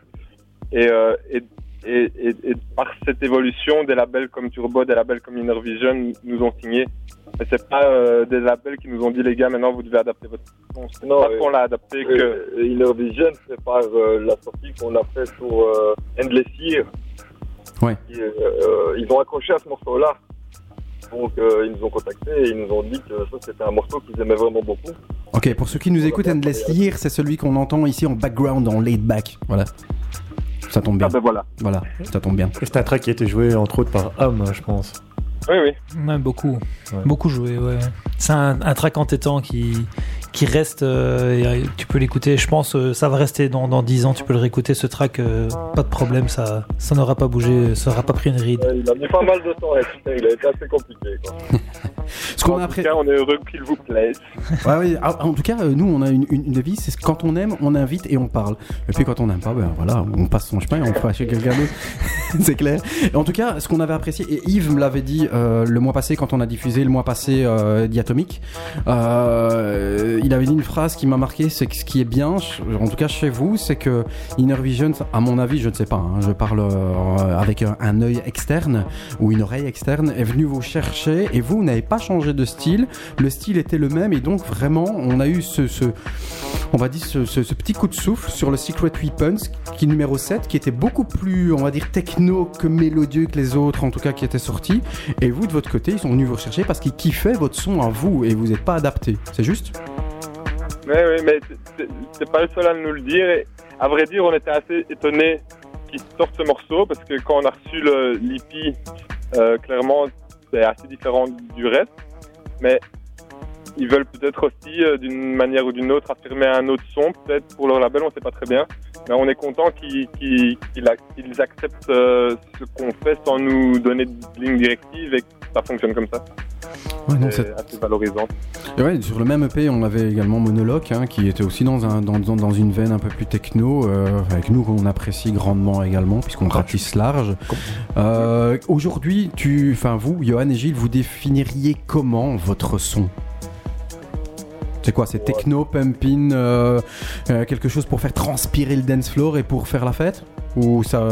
Et, euh, et, et, et, et par cette évolution, des labels comme Turbo, des labels comme Inner Vision nous ont signé. Mais c'est pas euh, des labels qui nous ont dit les gars, maintenant vous devez adapter votre son. C'est Non, pas euh, qu'on l'a adapté que. Euh, Inner Vision, c'est par euh, la sortie qu'on a fait sur euh, Endless Year. Ouais. Et, euh, ils ont accroché à ce morceau-là. Donc euh, ils nous ont contactés et ils nous ont dit que ça c'était un morceau qu'ils aimaient vraiment beaucoup. Ok, pour ceux qui nous écoutent, Endless Year, c'est celui qu'on entend ici en background, en laid back. Voilà. Ça tombe bien. Ah ben voilà. Voilà, ça tombe bien. C'est un track qui a été joué entre autres par Ham, je pense. Oui, oui. Ouais, beaucoup. Ouais. Beaucoup joué, ouais. C'est un, un track entêtant qui, qui reste. euh, euh, tu peux l'écouter, je pense, euh, ça va rester dans, dans 10 ans. Tu peux le réécouter, ce track, euh, pas de problème, ça ça n'aura pas bougé, ça n'aura pas pris une ride. Il a mis pas mal de temps à écouter, il a été assez compliqué. Quoi. [laughs] Ce qu'on En a tout après. cas, on est heureux qu'il vous plaise. [laughs] Ouais, ouais, ah, en tout cas, nous, on a une, une, une devise, c'est que quand on aime, on invite et on parle. Et puis quand on n'aime pas, ben voilà, on passe son chemin et on fera chez quelqu'un d'autre. [laughs] c'est clair. Et en tout cas, ce qu'on avait apprécié, et Yves me l'avait dit euh, le mois passé quand on a diffusé le mois passé euh, Diatomique, euh, il avait dit une phrase qui m'a marqué, c'est que ce qui est bien, en tout cas chez vous, c'est que Inner Vision, à mon avis, je ne sais pas, hein, je parle euh, avec un, œil externe ou une oreille externe, est venu vous chercher et vous, n'avez pas changé de style, le style était le même et donc vraiment, on a eu ce, on va dire ce petit coup de souffle sur le Secret Weapons qui est numéro 7 qui était beaucoup plus on va dire techno que mélodieux que les autres en tout cas qui étaient sortis. Et vous de votre côté ils sont venus vous rechercher parce qu'ils kiffaient votre son à vous et vous n'êtes pas adapté c'est juste? Oui, oui, mais c'est- pas le seul à nous le dire. Et à vrai dire, on était assez étonnés qu'ils sortent ce morceau parce que quand on a reçu le l'EP, euh, clairement, c'est assez différent du reste. Mais ils veulent peut-être aussi, euh, d'une manière ou d'une autre, affirmer un autre son, peut-être pour leur label, on sait pas très bien. Mais on est content qu'ils acceptent euh, ce qu'on fait sans nous donner de ligne directive et que ça fonctionne comme ça. Ouais, non, assez valorisant. Et ouais, sur le même EP on avait également Monologue hein, qui était aussi dans, un, dans, dans, une veine un peu plus techno euh, avec nous qu'on apprécie grandement également puisqu'on ratisse large euh, aujourd'hui tu enfin vous Johan et Gilles vous définiriez comment votre son? C'est quoi C'est techno, pumping, euh, euh, quelque chose pour faire transpirer le dance floor et pour faire la fête? Ou ça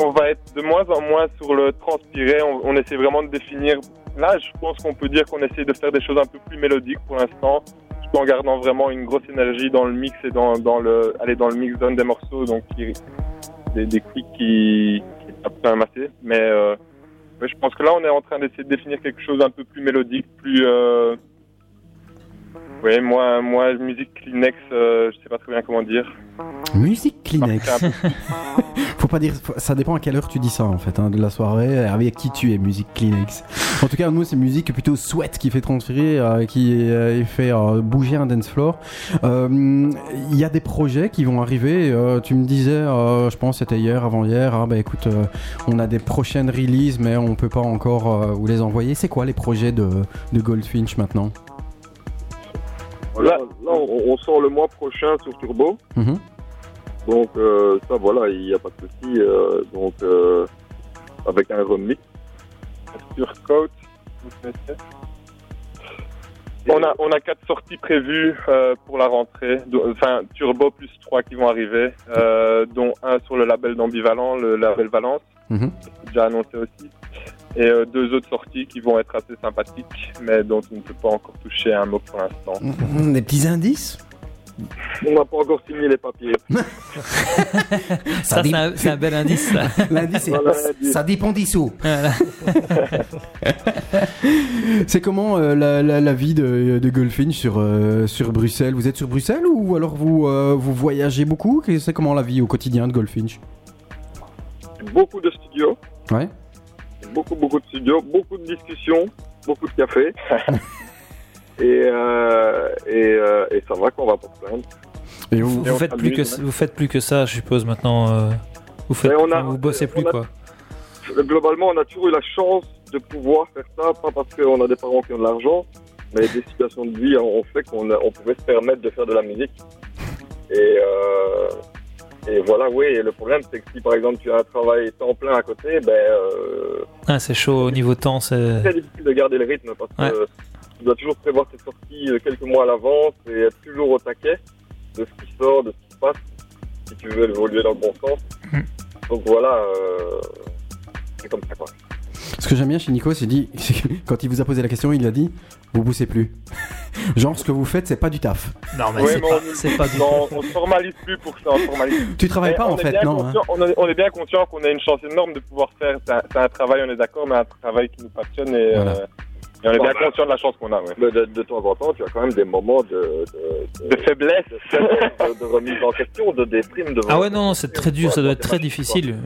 on va être de moins en moins sur le transpirer. On, on essaie vraiment de définir. Là, je pense qu'on peut dire qu'on essaie de faire des choses un peu plus mélodiques pour l'instant, tout en gardant vraiment une grosse énergie dans le mix et dans, dans le aller dans le mix zone des morceaux, donc des, des clics qui, qui tapent. Mais euh, ouais, je pense que là, on est en train d'essayer de définir quelque chose un peu plus mélodique, plus euh, Oui, moi, moi, musique Kleenex, euh, je sais pas très bien comment dire. Musique Kleenex. [laughs] Faut pas dire, faut- ça dépend à quelle heure tu dis ça en fait, hein, de la soirée, avec qui tu es, musique Kleenex? En tout cas, nous c'est musique plutôt sweat qui fait transférer, euh, qui euh, fait euh, bouger un dance floor. Il y a des projets qui vont arriver. tu me disais, je pense c'était hier, avant hier. Ah bah écoute, on a des prochaines releases, mais on peut pas encore vous les envoyer. C'est quoi les projets de, de Goldfinch maintenant? On, on sort le mois prochain sur Turbo. Mhm. Donc euh, ça, voilà, il n'y a pas de souci. euh, donc euh, avec un remix. Vous connaissez on a, on a quatre sorties prévues pour la rentrée, enfin Turbo plus trois qui vont arriver, dont un sur le label d'Ambivalent, le label Valence, Mhm. déjà annoncé aussi, et euh, deux autres sorties qui vont être assez sympathiques, mais dont on ne peut pas encore toucher un mot pour l'instant. Des petits indices? On n'a pas encore signé les papiers. [laughs] Ça, c'est un, c'est un bel indice. ça. [laughs] L'indice, Voilà ça dépend des sous. Voilà. [laughs] C'est comment euh, la, la, la vie de, de Goldfinch sur, euh, sur Bruxelles? Vous êtes sur Bruxelles ou alors vous, euh, vous voyagez beaucoup? Que- C'est comment la vie au quotidien de Goldfinch? Beaucoup de studios, Ouais. Beaucoup, beaucoup de studios, beaucoup de discussions, beaucoup de café. [laughs] et, euh, et, euh, et ça va qu'on va pas se plaindre. Et vous, Et Vous faites plus que s'amuse, vous faites plus que ça, je suppose maintenant. euh, vous faites, on a- vous bossez plus on a- quoi. Globalement, on a toujours eu la chance de pouvoir faire ça, pas parce qu'on a des parents qui ont de l'argent, mais des situations de vie ont fait qu'on on pouvait se permettre de faire de la musique. Et, euh, et voilà, oui, et le problème, c'est que si par exemple tu as un travail temps plein à côté, ben, euh, Ah, c'est chaud au niveau temps, c'est. très difficile de garder le rythme parce que tu dois toujours prévoir tes sorties euh, quelques mois à l'avance et être toujours au taquet de ce qui sort, de ce qui se passe, si tu veux évoluer dans le bon sens. Mm. Donc voilà, euh, c'est comme ça quoi. Ce que j'aime bien chez Nico, c'est dit, [laughs] quand il vous a posé la question, il a dit Vous poussez plus. [laughs] Genre, ce que vous faites, c'est pas du taf. Non, mais Ouais, c'est pas, on- pas du. Non, on se formalise plus pour ça, on se formalise plus. Tu travailles Mais pas en fait, non hein. on, est, on est bien conscient qu'on a une chance énorme de pouvoir faire. C'est un, travail, on est d'accord, mais un travail qui nous passionne et, Voilà. euh, et on est Bon, bien conscient de la chance qu'on a. Ouais. Mais de, de temps en temps, tu as quand même des moments de, de, De faiblesse. de, faiblesse, de- de remise en question, de déprime. De Ah ouais, non, c'est très dur, ça doit être très difficile.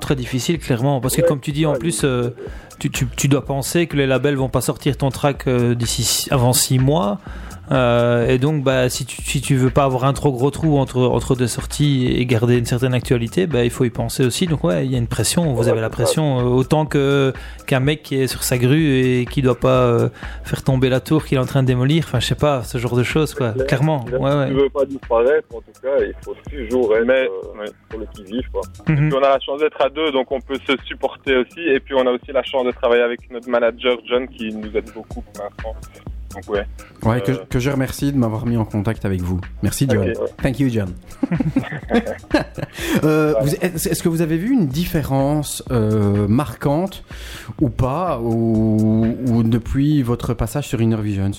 Très difficile, clairement. Parce que, comme tu dis, en plus, euh, tu, tu, tu dois penser que les labels vont pas sortir ton track euh, d'ici avant 6 mois. Euh, et donc, bah, si tu, si tu veux pas avoir un trop gros trou entre, entre deux sorties et garder une certaine actualité, bah, il faut y penser aussi. Donc, ouais, il y a une pression. Vous avez la pression euh, autant que qu'un mec qui est sur sa grue et qui doit pas euh, faire tomber la tour qu'il est en train de démolir. Enfin, je sais pas, ce genre de choses, quoi. clair. Clairement. Si Ouais, ouais. tu veux pas disparaître, en tout cas, il faut toujours être Mais, euh, ouais. sur le qui-vive. quoi. Mhm. Puis on a la chance d'être à deux, donc on peut se supporter aussi. Et puis on a aussi la chance de travailler avec notre manager John qui nous aide beaucoup pour l'instant. Donc ouais. Ouais, que, Euh. que je remercie de m'avoir mis en contact avec vous. Merci, John. Ok. Thank you, John. [laughs] Euh, Est-ce que vous avez vu une différence euh, marquante ou pas ou, ou depuis votre passage sur Inner Visions?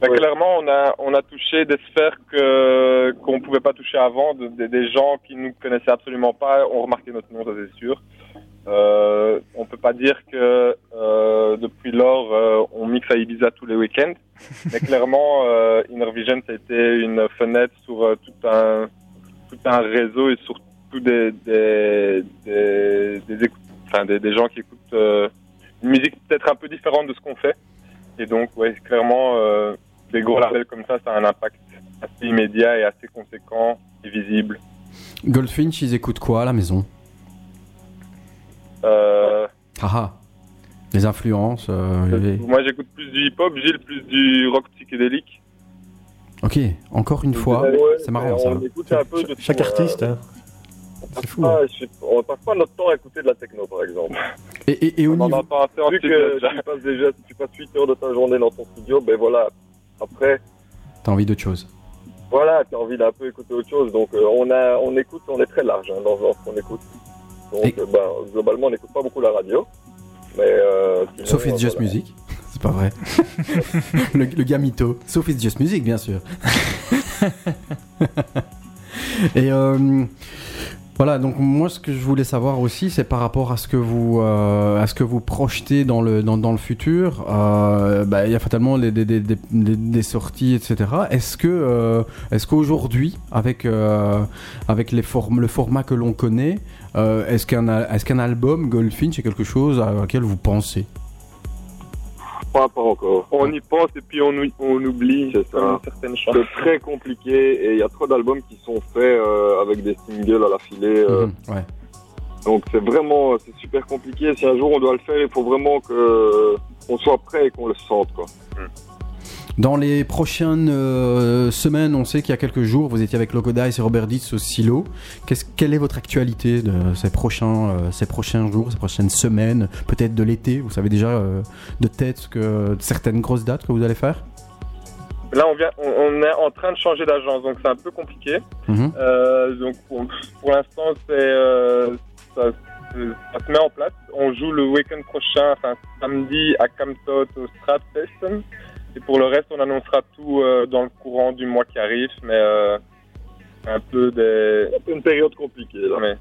Bah. Clairement, on a on a touché des sphères que qu'on pouvait pas toucher avant, de- de- des gens qui nous connaissaient absolument pas ont remarqué notre nom, ça c'est sûr. Euh, on peut pas dire que euh, depuis lors euh, on mixe à Ibiza tous les week-ends, [laughs] mais clairement euh, Inner Vision ça a été une fenêtre sur euh, tout un tout un réseau et surtout des des des, des, enfin, des, des gens qui écoutent euh, une musique peut-être un peu différente de ce qu'on fait. Et donc ouais clairement euh, des gros labels comme ça, ça a un impact assez immédiat et assez conséquent et visible. Goldfinch, ils écoutent quoi à la maison? Euh, Haha. Les influences. euh, Moi, j'écoute plus du hip-hop, Gilles plus du rock psychédélique. Ok, encore une fois, Ouais, c'est marrant ça. On écoute un peu de Chaque tout, euh, artiste, hein. on c'est passe fou. pas- je on passe pas notre temps à écouter de la techno, par exemple. Et, et- et au On en niveau, en Vu que déjà. tu passes déjà, si tu passes 8 heures de ta journée dans ton studio, ben voilà. Après, t'as envie d'autre chose voilà, tu as envie d'un peu écouter autre chose. Donc, euh, on a, on écoute, on est très large hein, dans, dans ce qu'on écoute. Donc, Et- ben, globalement, on n'écoute pas beaucoup la radio. Mais, euh, sinon, Sauf It's Just voilà. Music. [laughs] C'est pas vrai. le, le gars mytho. Sauf It's Just Music, bien sûr. [laughs] Et euh, Voilà, donc moi ce que je voulais savoir aussi, c'est par rapport à ce que vous, euh, à ce que vous projetez dans le, dans, dans le futur. Euh, bah, il y a fatalement des, des, des, des, des sorties, etc. Est-ce que, est-ce qu'aujourd'hui, avec, avec les formes, le format que l'on connaît, euh, est-ce qu'un, est-ce qu'un album Goldfinch est quelque chose à laquelle vous pensez? Pas, pas encore. On y pense et puis on, ou- on oublie C'est ça. comme certaines choses. C'est très compliqué et il y a trop d'albums qui sont faits euh, avec des singles à la filée. euh, Mhm, ouais. Donc c'est vraiment c'est super compliqué. Si un jour on doit le faire, il faut vraiment que on soit prêt et qu'on le sente quoi. Dans les prochaines euh, semaines, on sait qu'il y a quelques jours, vous étiez avec Locodice et Robert Dietz au silo. Quelle est votre actualité de ces prochains, euh, ces prochains jours, ces prochaines semaines, peut-être de l'été? Vous savez déjà euh, de tête que, certaines grosses dates que vous allez faire? Là, on, vient, on, on est en train de changer d'agence, donc c'est un peu compliqué. Mhm. Donc pour, pour l'instant, ça, se met en place. On joue le week-end prochain, enfin samedi à Camtot au Strat Fest. Et pour le reste, on annoncera tout euh, dans le courant du mois qui arrive, mais euh, c'est un peu des. C'est une période compliquée là. Mais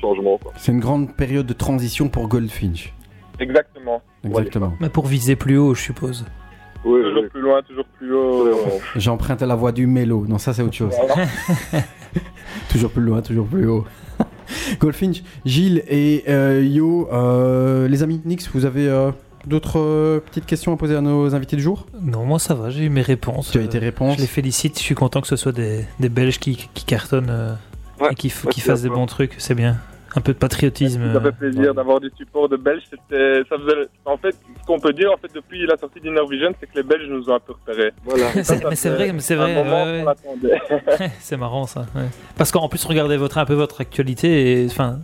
Changement quoi. C'est une grande période de transition pour Goldfinch. exactement. Exactement. Mais pour viser plus haut, je suppose. Oui, Toujours oui. plus loin, toujours plus haut. [laughs] J'emprunte la voix du mélo. Non, ça c'est autre chose. Voilà. [laughs] toujours plus loin, toujours plus haut. [laughs] Goldfinch, Gilles et euh, Yo, euh, les amis Nix, vous avez euh, d'autres euh, petites questions à poser à nos invités du jour Non, moi ça va, j'ai eu mes réponses. Tu as Euh, été réponse. Je les félicite, je suis content que ce soit des, des Belges qui, qui cartonnent euh, Ouais, et qui, ouais, qui fassent des bons trucs, c'est bien. Un peu de patriotisme. Ça euh, fait plaisir d'avoir du support de Belges. C'était, ça faisait, en fait, ce qu'on peut dire en fait depuis la sortie d'Inner Vision, c'est que les Belges nous ont un peu repérés. Voilà. ça [laughs] mais c'est vrai, mais c'est vrai. [laughs] c'est marrant ça. ouais. Parce qu'en plus, regardez votre, un peu votre actualité. Et, enfin,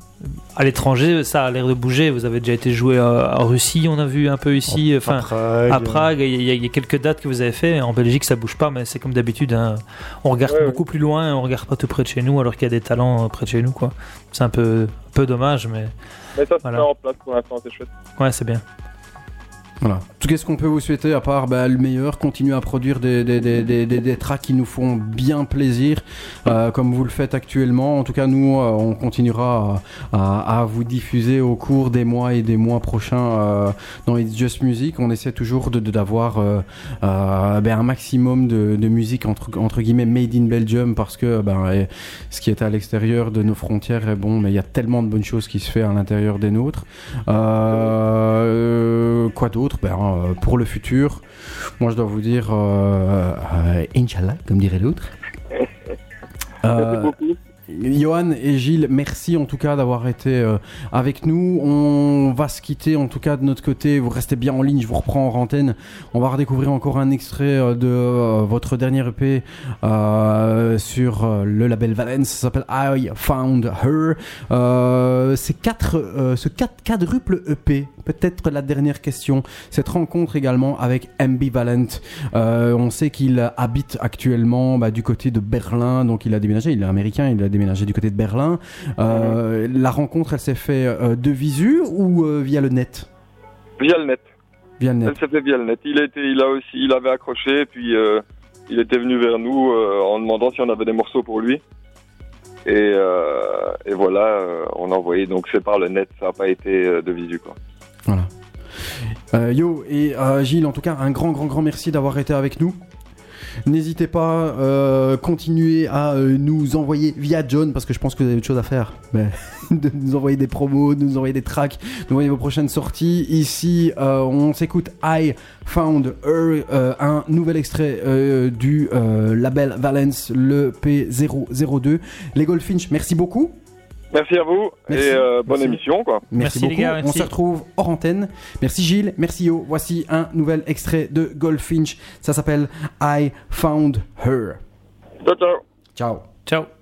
à l'étranger, ça a l'air de bouger. Vous avez déjà été joué en Russie, on a vu un peu ici. Enfin, Prague, à Prague, il y, a- il y a quelques dates que vous avez fait. En Belgique, ça bouge pas, mais c'est comme d'habitude. hein. On regarde Ouais, beaucoup plus loin, on regarde pas tout près de chez nous, alors qu'il y a des talents euh, près de chez nous, quoi. C'est un peu, un peu dommage, mais Mais ça Voilà. en place pour l'instant, c'est chouette. ouais, c'est bien. Voilà. Tout ce qu'on peut vous souhaiter, à part bah, le meilleur, continuer à produire des, des, des, des, tracks qui nous font bien plaisir, euh, comme vous le faites actuellement. En tout cas, nous, euh, on continuera à, à- vous diffuser au cours des mois et des mois prochains euh, dans It's Just Music. On essaie toujours de de- d'avoir euh, euh, ben, un maximum de, de musique entre, entre guillemets made in Belgium parce que ben, ce qui est à l'extérieur de nos frontières est bon, mais il y a tellement de bonnes choses qui se fait à l'intérieur des nôtres. Euh, quoi d'autre? Ben, euh, Pour le futur, moi je dois vous dire euh, euh, Inch'Allah, comme dirait l'autre. Merci beaucoup. Johan et Gilles, merci en tout cas d'avoir été euh, avec nous. On va se quitter en tout cas de notre côté. Vous restez bien en ligne, je vous reprends en antenne. On va redécouvrir encore un extrait euh, de euh, votre dernier EP sur le label Valence. Ça s'appelle I Found Her. Quatre, ce quatre quadruple EP. Peut-être la dernière question. Cette rencontre également avec Ambivalent. On sait qu'il habite actuellement bah, du côté de Berlin, donc il a déménagé. Il est américain, il a déménagé du côté de Berlin. Euh, La rencontre, elle s'est fait euh, de visu ou euh, via le net? Via le net. Via le net. Elle s'est fait via le net. Il était, il a aussi, il avait accroché, puis il était venu vers nous en demandant si on avait des morceaux pour lui. Et, et voilà, on a envoyé. Donc c'est par le net, ça n'a pas été de visu quoi. Voilà. Euh, yo et euh, Gilles, en tout cas, un grand, grand, grand merci d'avoir été avec nous. N'hésitez pas, euh, continuez à euh, nous envoyer via John, parce que je pense que vous avez autre chose à faire. [laughs] De nous envoyer des promos, de nous envoyer des tracks, de nous envoyer vos prochaines sorties. Ici, euh, on s'écoute I Found Her, euh, un nouvel extrait du label Valence, le P002. Les Goldfinch, merci beaucoup. Merci à vous Merci. et euh, bonne Merci. émission quoi. Merci, Merci, beaucoup. les gars, On se retrouve hors antenne. Merci Gilles, merci Yo. Voici un nouvel extrait de Goldfinch. Ça s'appelle I Found Her. Ciao ciao. Ciao. Ciao.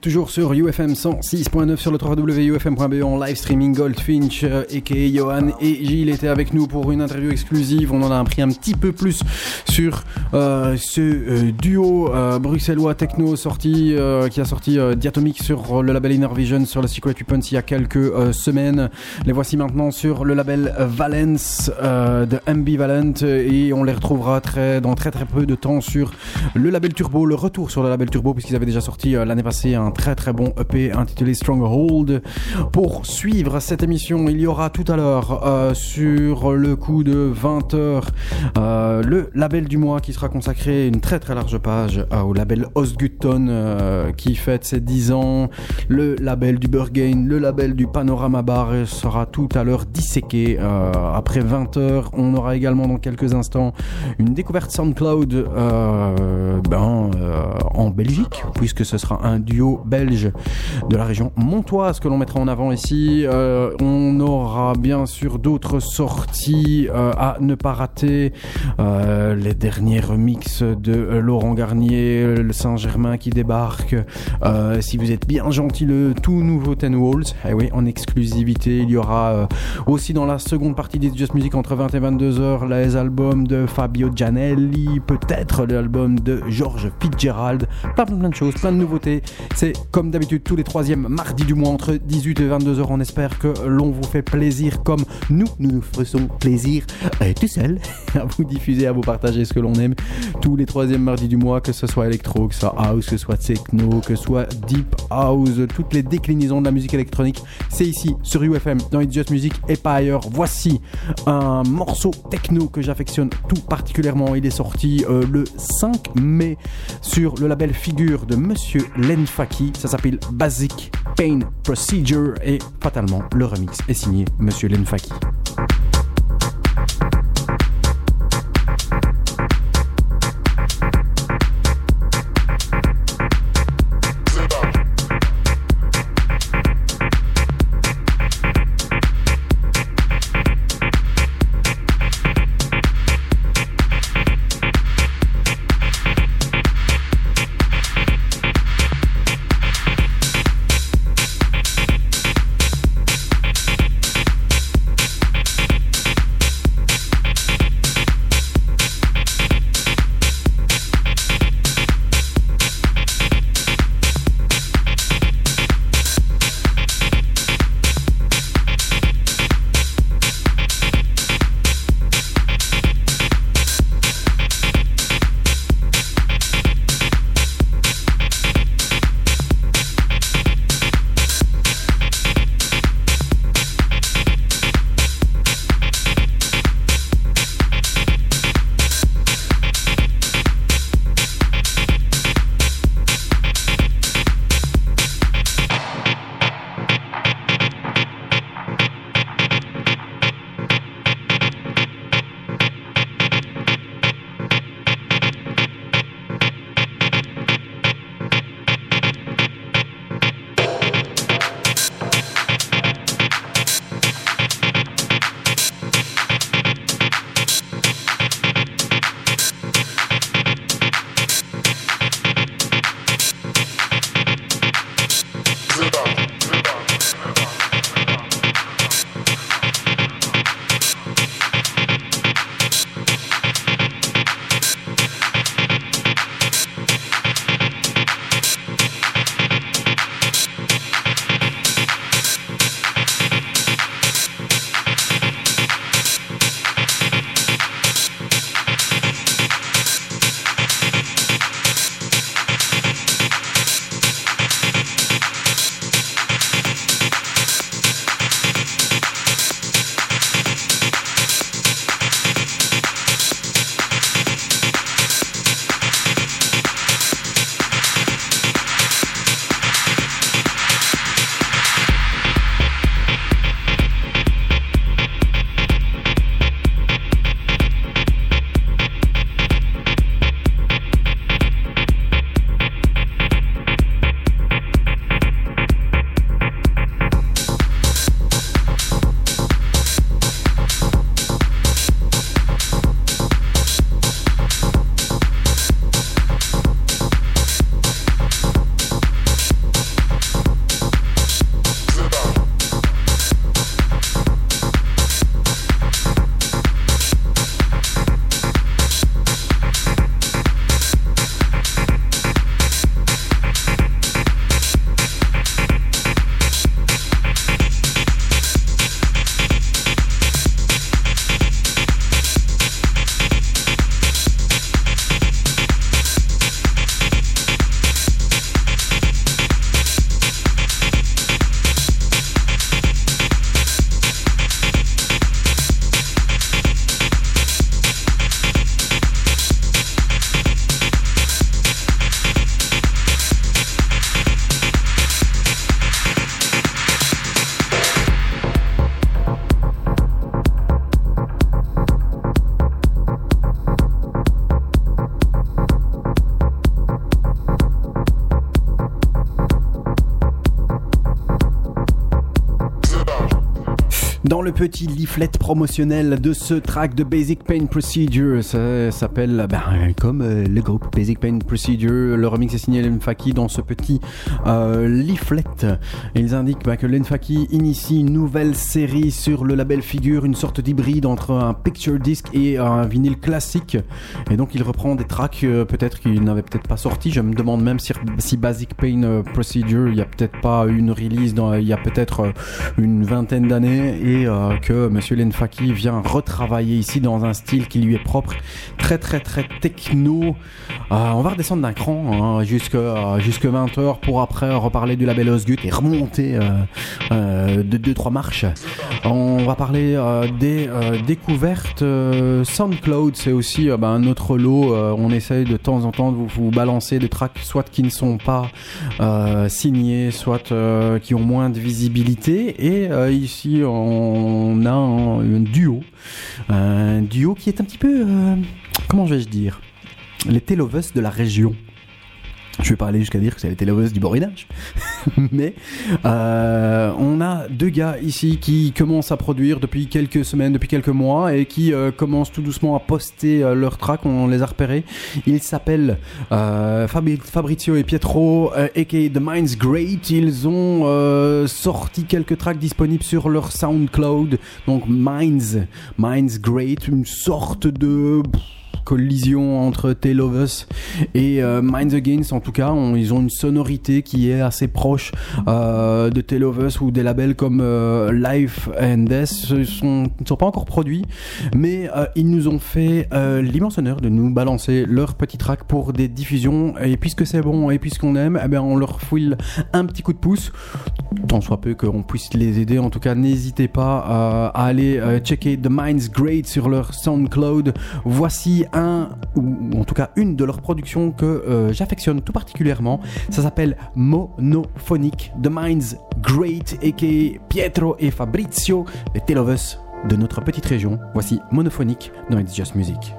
Toujours sur UFM 106.9 sur le www.ufm.be en live streaming. Goldfinch, euh, a.k.a. Johan et Gilles étaient avec nous pour une interview exclusive. On en a appris un petit peu plus sur euh, ce euh, duo euh, bruxellois techno sorti, euh, qui a sorti euh, Diatomic sur le label Inner Vision sur le Secret Weapons il y a quelques euh, semaines. Les voici maintenant sur le label Valence euh, de Ambivalent et on les retrouvera très, dans très très peu de temps sur le label Turbo, le retour sur le label Turbo puisqu'ils avaient déjà sorti euh, l'année passée un très très bon EP intitulé Stronghold. Pour suivre cette émission, il y aura tout à l'heure euh, sur le coup de 20h euh, le label du mois qui sera consacré une très très large page euh, au label Ostgutton euh, qui fête ses 10 ans, le label du Burgain, le label du Panorama Bar sera tout à l'heure disséqué euh, après 20h. On aura également dans quelques instants une découverte SoundCloud ben, euh, en Belgique, puisque ce sera un duo belge de la région montoise que l'on mettra en avant ici. Euh, on aura bien sûr d'autres sorties euh, à ne pas rater. Euh, les derniers remixes de euh, Laurent Garnier, le Saint-Germain qui débarque. Euh, si vous êtes bien gentil, le tout nouveau Ten Walls. Eh oui, en exclusivité, il y aura euh, aussi dans la seconde partie des Just Music entre 20 et 22 heures les albums de Fabio Gianelli, peut-être l'album George Fitzgerald, plein plein plein de choses, plein de nouveautés. C'est comme d'habitude tous les troisièmes mardis du mois entre 18 et 22 heures. On espère que l'on vous fait plaisir comme nous, nous nous faisons plaisir euh, tout seul [laughs] à vous diffuser, à vous partager ce que l'on aime tous les troisièmes mardis du mois, que ce soit électro, que ce soit house, que ce soit techno, que ce soit deep house, toutes les déclinaisons de la musique électronique. C'est ici sur UFM dans It's Just Music et pas ailleurs. Voici un morceau techno que j'affectionne tout particulièrement. Il est sorti euh, le 5 mai sur le label Figure de Monsieur Len Faki. Ça s'appelle Basic Pain Procedure et fatalement le remix est signé Monsieur Len le petit leaflet promotionnel de ce track de Basic Pain Procedure. Ça s'appelle, ben, comme euh, le groupe Basic Pain Procedure. Le remix est signé Len Faki dans ce petit euh, leaflet. Et ils indiquent ben, que Len Faki initie une nouvelle série sur le label Figure, une sorte d'hybride entre un picture disc et un vinyle classique. Et donc il reprend des tracks euh, peut-être qu'il n'avait peut-être pas sorti. Je me demande même si, si Basic Pain euh, Procedure, il n'y a peut-être pas une release il y a peut-être euh, une vingtaine d'années et euh, que Monsieur Lenfaki vient retravailler ici dans un style qui lui est propre, très très très techno. Euh, on va redescendre d'un cran euh, jusque 20h pour après reparler du label Osgut et remonter euh, euh, de 2-3 marches. On va parler euh, des euh, découvertes euh, SoundCloud, c'est aussi euh, un autre lot. euh, on essaye de temps en temps de vous, vous balancer des tracks soit qui ne sont pas euh, signés, soit euh, qui ont moins de visibilité. Et euh, ici, on a un, un duo, un duo qui est un petit peu, euh, comment vais-je dire, les Telovus de la région. Je vais pas aller jusqu'à dire que c'est les Telovus du Borinage, [laughs] mais euh, on a deux gars ici qui commencent à produire depuis quelques semaines, depuis quelques mois, et qui euh, commencent tout doucement à poster euh, leurs tracks. On les a repérés. Ils s'appellent euh, Fabri- Fabrizio et Pietro, aka The Mind's Great. Ils ont sorti quelques tracks disponibles sur leur SoundCloud. Donc Minds, Minds Great, une sorte de collision entre Tale of Us et euh, Minds Against. En tout cas ils ont une sonorité qui est assez proche euh, de Tale of Us ou des labels comme euh, Life and Death. Ne sont pas encore produits mais ils nous ont fait l'immense honneur de nous balancer leur petit track pour des diffusions. Et puisque c'est bon et puisqu'on aime eh ben on leur fouille un petit coup de pouce. Tant soit peu qu'on puisse les aider. En tout cas n'hésitez pas à aller checker The Minds Great sur leur SoundCloud. Voici un ou en tout cas une de leurs productions que euh, j'affectionne tout particulièrement. Ça s'appelle Monophonic The Minds Great aka Pietro et Fabrizio les Tale of Us de notre petite région. Voici Monophonic dans It's Just Music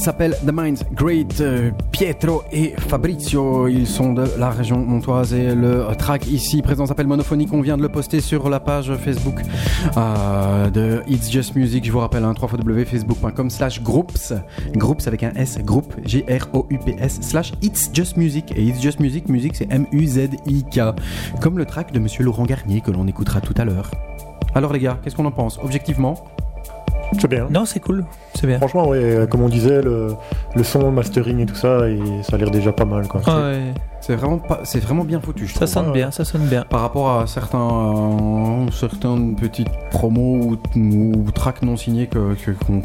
s'appelle The Minds Great. euh, Pietro et Fabrizio, ils sont de la région montoise et le track ici présent s'appelle Monophonique. On vient de le poster sur la page Facebook euh, de It's Just Music. Je vous rappelle, hein, www.facebook.com slash groups. Groups avec un S, groupe, G-R-O-U-P-S slash It's Just Music. Et It's Just Music, musique c'est M-U-Z-I-K. Comme le track de Monsieur Laurent Garnier que l'on écoutera tout à l'heure. Alors les gars, qu'est-ce qu'on en pense? Objectivement C'est bien. Non, c'est cool. C'est bien. Franchement, ouais, comme on disait, le, le son, le mastering et tout ça, et ça a l'air déjà pas mal. Quoi. Ah ouais, C'est vraiment, pas, c'est vraiment bien foutu, je ça trouve. sonne bien, ça sonne bien. Par rapport à certains, euh, certaines petites promos ou, ou tracks non signés que-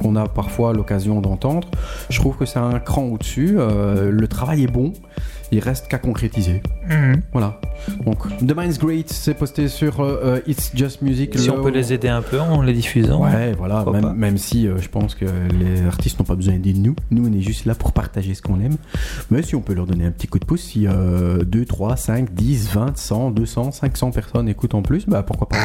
qu'on a parfois l'occasion d'entendre, je trouve que c'est un cran au-dessus. euh, le travail est bon, il reste qu'à concrétiser. Mhm. Voilà. Donc, The Mind's Great, c'est posté sur euh, euh, It's Just Music. Si Le- on peut les aider un peu en les diffusant. Ouais, voilà, même, même si euh, je pense que les artistes n'ont pas besoin d'aider nous. Nous, on est juste là pour partager ce qu'on aime. Mais si on peut leur donner un petit coup de pouce, si euh, 2, 3, 5, 10, 20, 100, 200, 500 personnes écoutent en plus, bah pourquoi pas.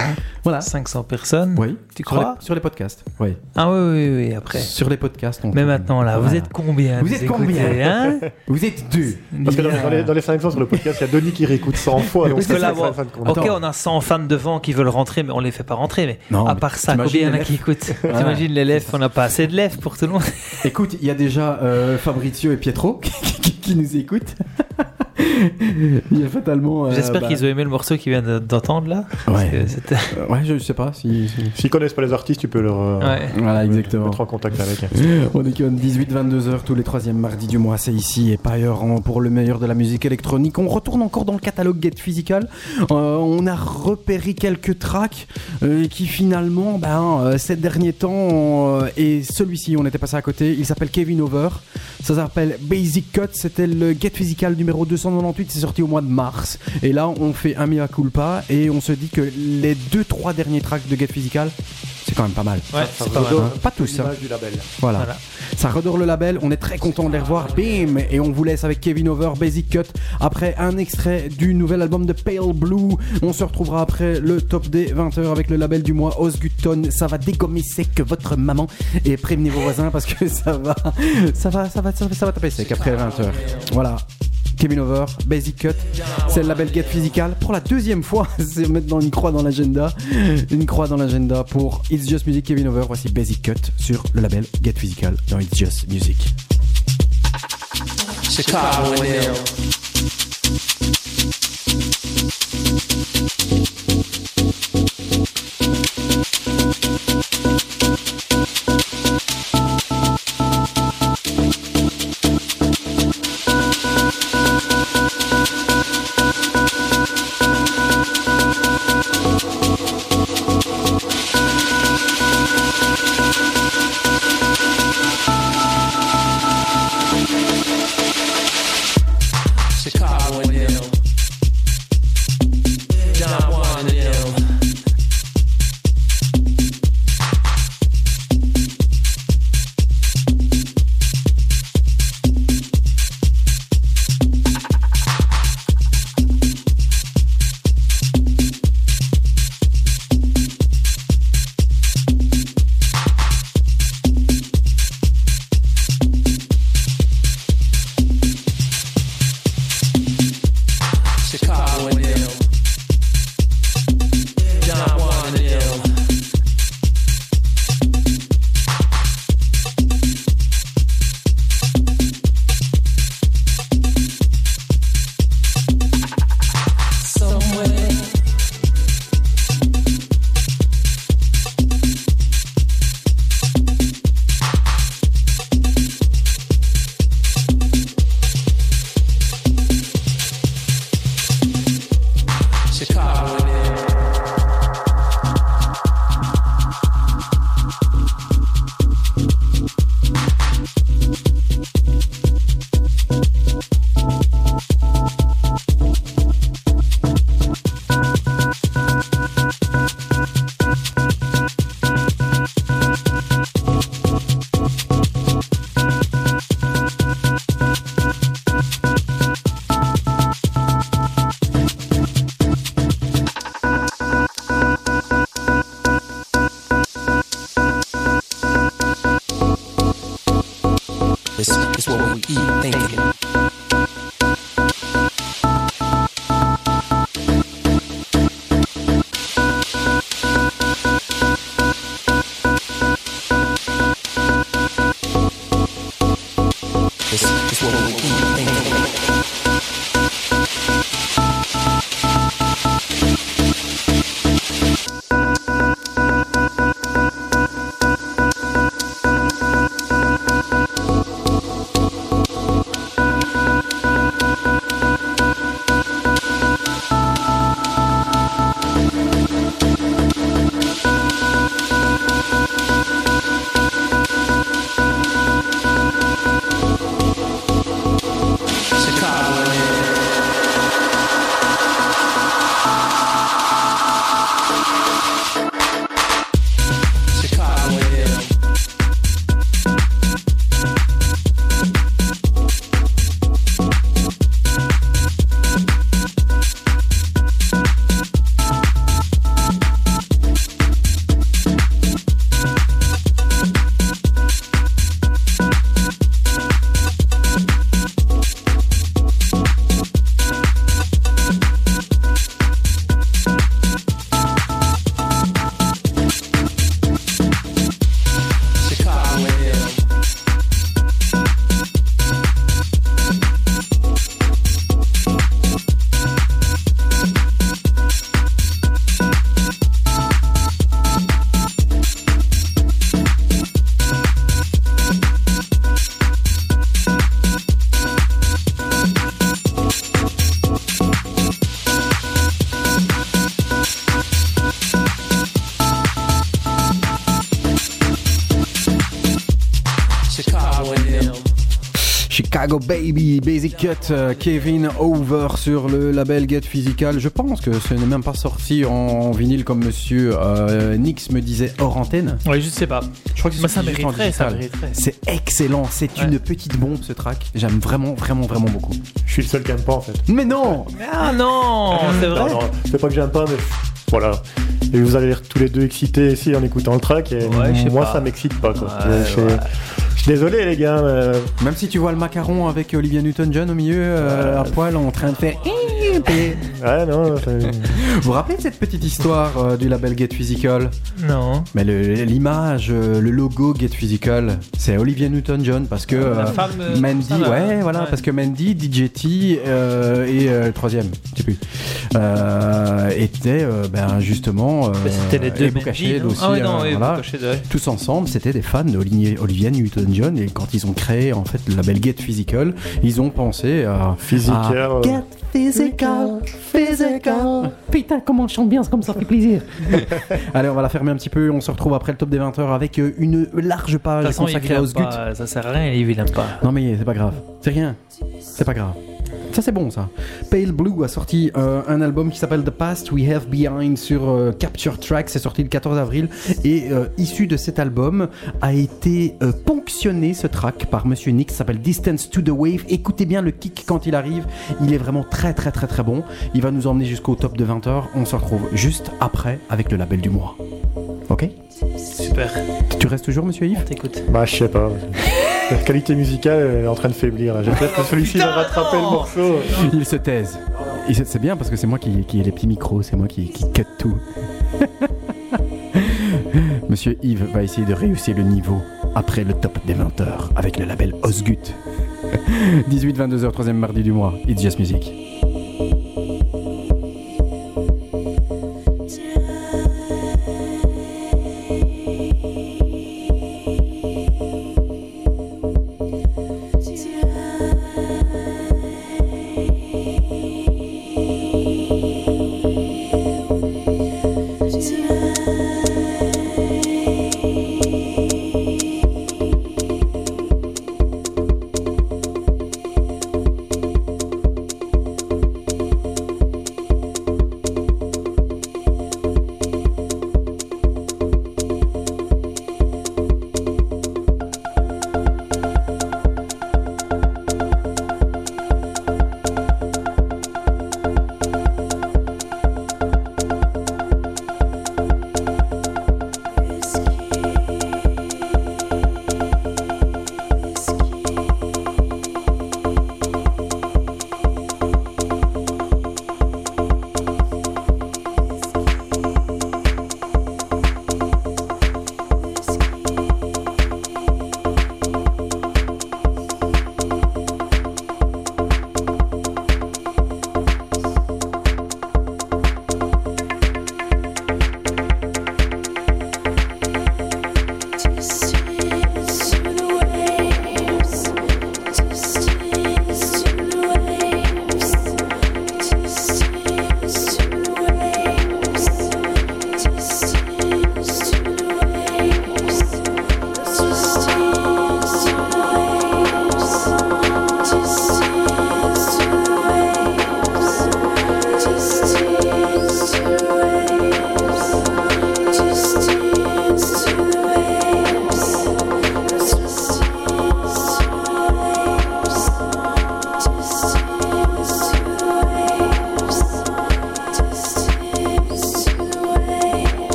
Voilà. 500 personnes. Oui. Tu Sur les, crois sur les podcasts. Oui. Ah oui, oui, oui, après. Sur les podcasts. On Mais maintenant, là, vous êtes combien Vous êtes écoutez, combien hein [laughs] Vous êtes deux. Parce que dans, dans les, dans les 500 sur le podcast, il y a Denis qui réécoute 100 [laughs] fois. Donc Parce que c'est là, bon, ne ok, on a 100 fans devant qui veulent rentrer, mais on les fait pas rentrer. Mais Non, à mais part ça, combien il y en a qui écoutent T'imagines les lèvres On n'a pas assez de lèvres pour tout le monde. Écoute, il y a déjà euh, Fabrizio et Pietro [laughs] qui, qui nous écoutent. [laughs] il y a fatalement. euh, J'espère bah, qu'ils ont aimé le morceau qu'ils viennent d'entendre là. Ouais. [laughs] euh, ouais, je sais pas si. si- S'ils connaissent pas les artistes, tu peux leur euh, Ouais. Voilà, exactement. mettre en contact avec. [laughs] On est comme 18-22 heures tous les troisièmes mardis du mois, c'est ici et pas ailleurs hein, pour le meilleur de la musique électronique. On retourne encore dans le catalogue Get Physical. Euh, on a repéré quelques tracks euh, qui finalement, ben, euh, ces derniers temps, euh, et celui-ci, on était passé à côté, il s'appelle Kevin Over. Ça s'appelle Basic Cut, c'était le Get Physical numéro 298, c'est sorti au mois de mars. Et là, on fait un mea culpa et on se dit que les deux, trois derniers tracks de Get Physical, c'est quand même pas mal. Ouais, Ça c'est pas mal. redonne Hein, pas tous, hein. du label. Voilà. Voilà. Ça redore le label, on est très content de les revoir. Bim Et on vous laisse avec Kevin Over, Basic Cut. Après un extrait du nouvel album de Pale Blue. On se retrouvera après le top des 20h avec le label du mois Osgutton. Ça va dégommer sec votre maman. Et prévenez vos voisins parce que ça va, ça va, ça va, ça va, ça va taper sec après 20h. Voilà. Kevin Over, Basic Cut, c'est le label Get Physical. Pour la deuxième fois, [laughs] c'est maintenant une croix dans l'agenda. Une croix dans l'agenda pour It's Just Music Kevin Over. Voici Basic Cut sur le label Get Physical dans It's Just Music. Chicago It's, it's what we Chicago Baby, Basic Cut, euh, Kevin Over sur le label Get Physical. Je pense que ce n'est même pas sorti en vinyle comme monsieur euh, Nix me disait hors antenne. Ouais, je sais pas. Je crois que c'est Moi, ça mériterait, ça mériterait. C'est excellent, c'est Ouais. une petite bombe ce track. J'aime vraiment, vraiment, vraiment beaucoup. Je suis le seul qui aime pas en fait. Mais non Ah non, c'est Non, vrai. non, c'est pas que j'aime pas, mais voilà. Et vous allez être tous les deux excités ici en écoutant le track, et Ouais, moi pas. ça m'excite pas. Quoi. Ouais, désolé les gars, mais Même si tu vois le macaron avec Olivia Newton-John au milieu, euh, à poil, en train de faire. Ouais, non, [laughs] Vous vous rappelez de cette petite histoire euh, du label Get Physical? Non. Mais le- l'image, euh, le logo Get Physical, c'est Olivia Newton-John parce que La euh, femme, euh, Mandy, ça, là. ouais, voilà, Ouais. parce que Mandy, DJT euh, et euh, le troisième, je sais plus, euh, étaient euh, ben justement euh, c'était les deux et non? aussi, Ah ouais, non, euh, oui, voilà. Ouais. tous ensemble, c'était des fans d'Olivia Olivia Newton-John et quand ils ont créé en fait le label Get Physical, ils ont pensé à Physical, à euh. Get Physical, Physical. Putain, comment on chante bien, c'est comme ça fait plaisir. [laughs] Allez, on va la fermer un petit peu. On se retrouve après le top des 20h avec euh, une large page consacrée à Osgut. ça sert à rien, il aime pas. Non mais c'est pas grave. C'est rien. C'est pas grave. Ça c'est bon ça. Pale Blue a sorti euh, un album qui s'appelle The Past We Have Behind sur euh, Capture Track. C'est sorti le 14 avril et euh, issu de cet album a été euh, ponctionné ce track par Monsieur Nick. S'appelle Distance to the Wave. Écoutez bien le kick quand il arrive. Il est vraiment très très très très bon. Il va nous emmener jusqu'au top de 20h. On se retrouve juste après avec le label du mois. Ok? Super. Tu restes toujours Monsieur Yves? T'écoutes. bah je sais pas. [laughs] La qualité musicale est en train de faiblir. J'espère que celui-ci va rattraper le morceau. Il se taise. C'est bien parce que c'est moi qui, qui ai les petits micros, c'est moi qui, qui cut tout. [laughs] Monsieur Yves va essayer de réussir le niveau après le top des 20 heures avec le label Osgut. [laughs] 18-22h, troisième mardi du mois. It's Just Music.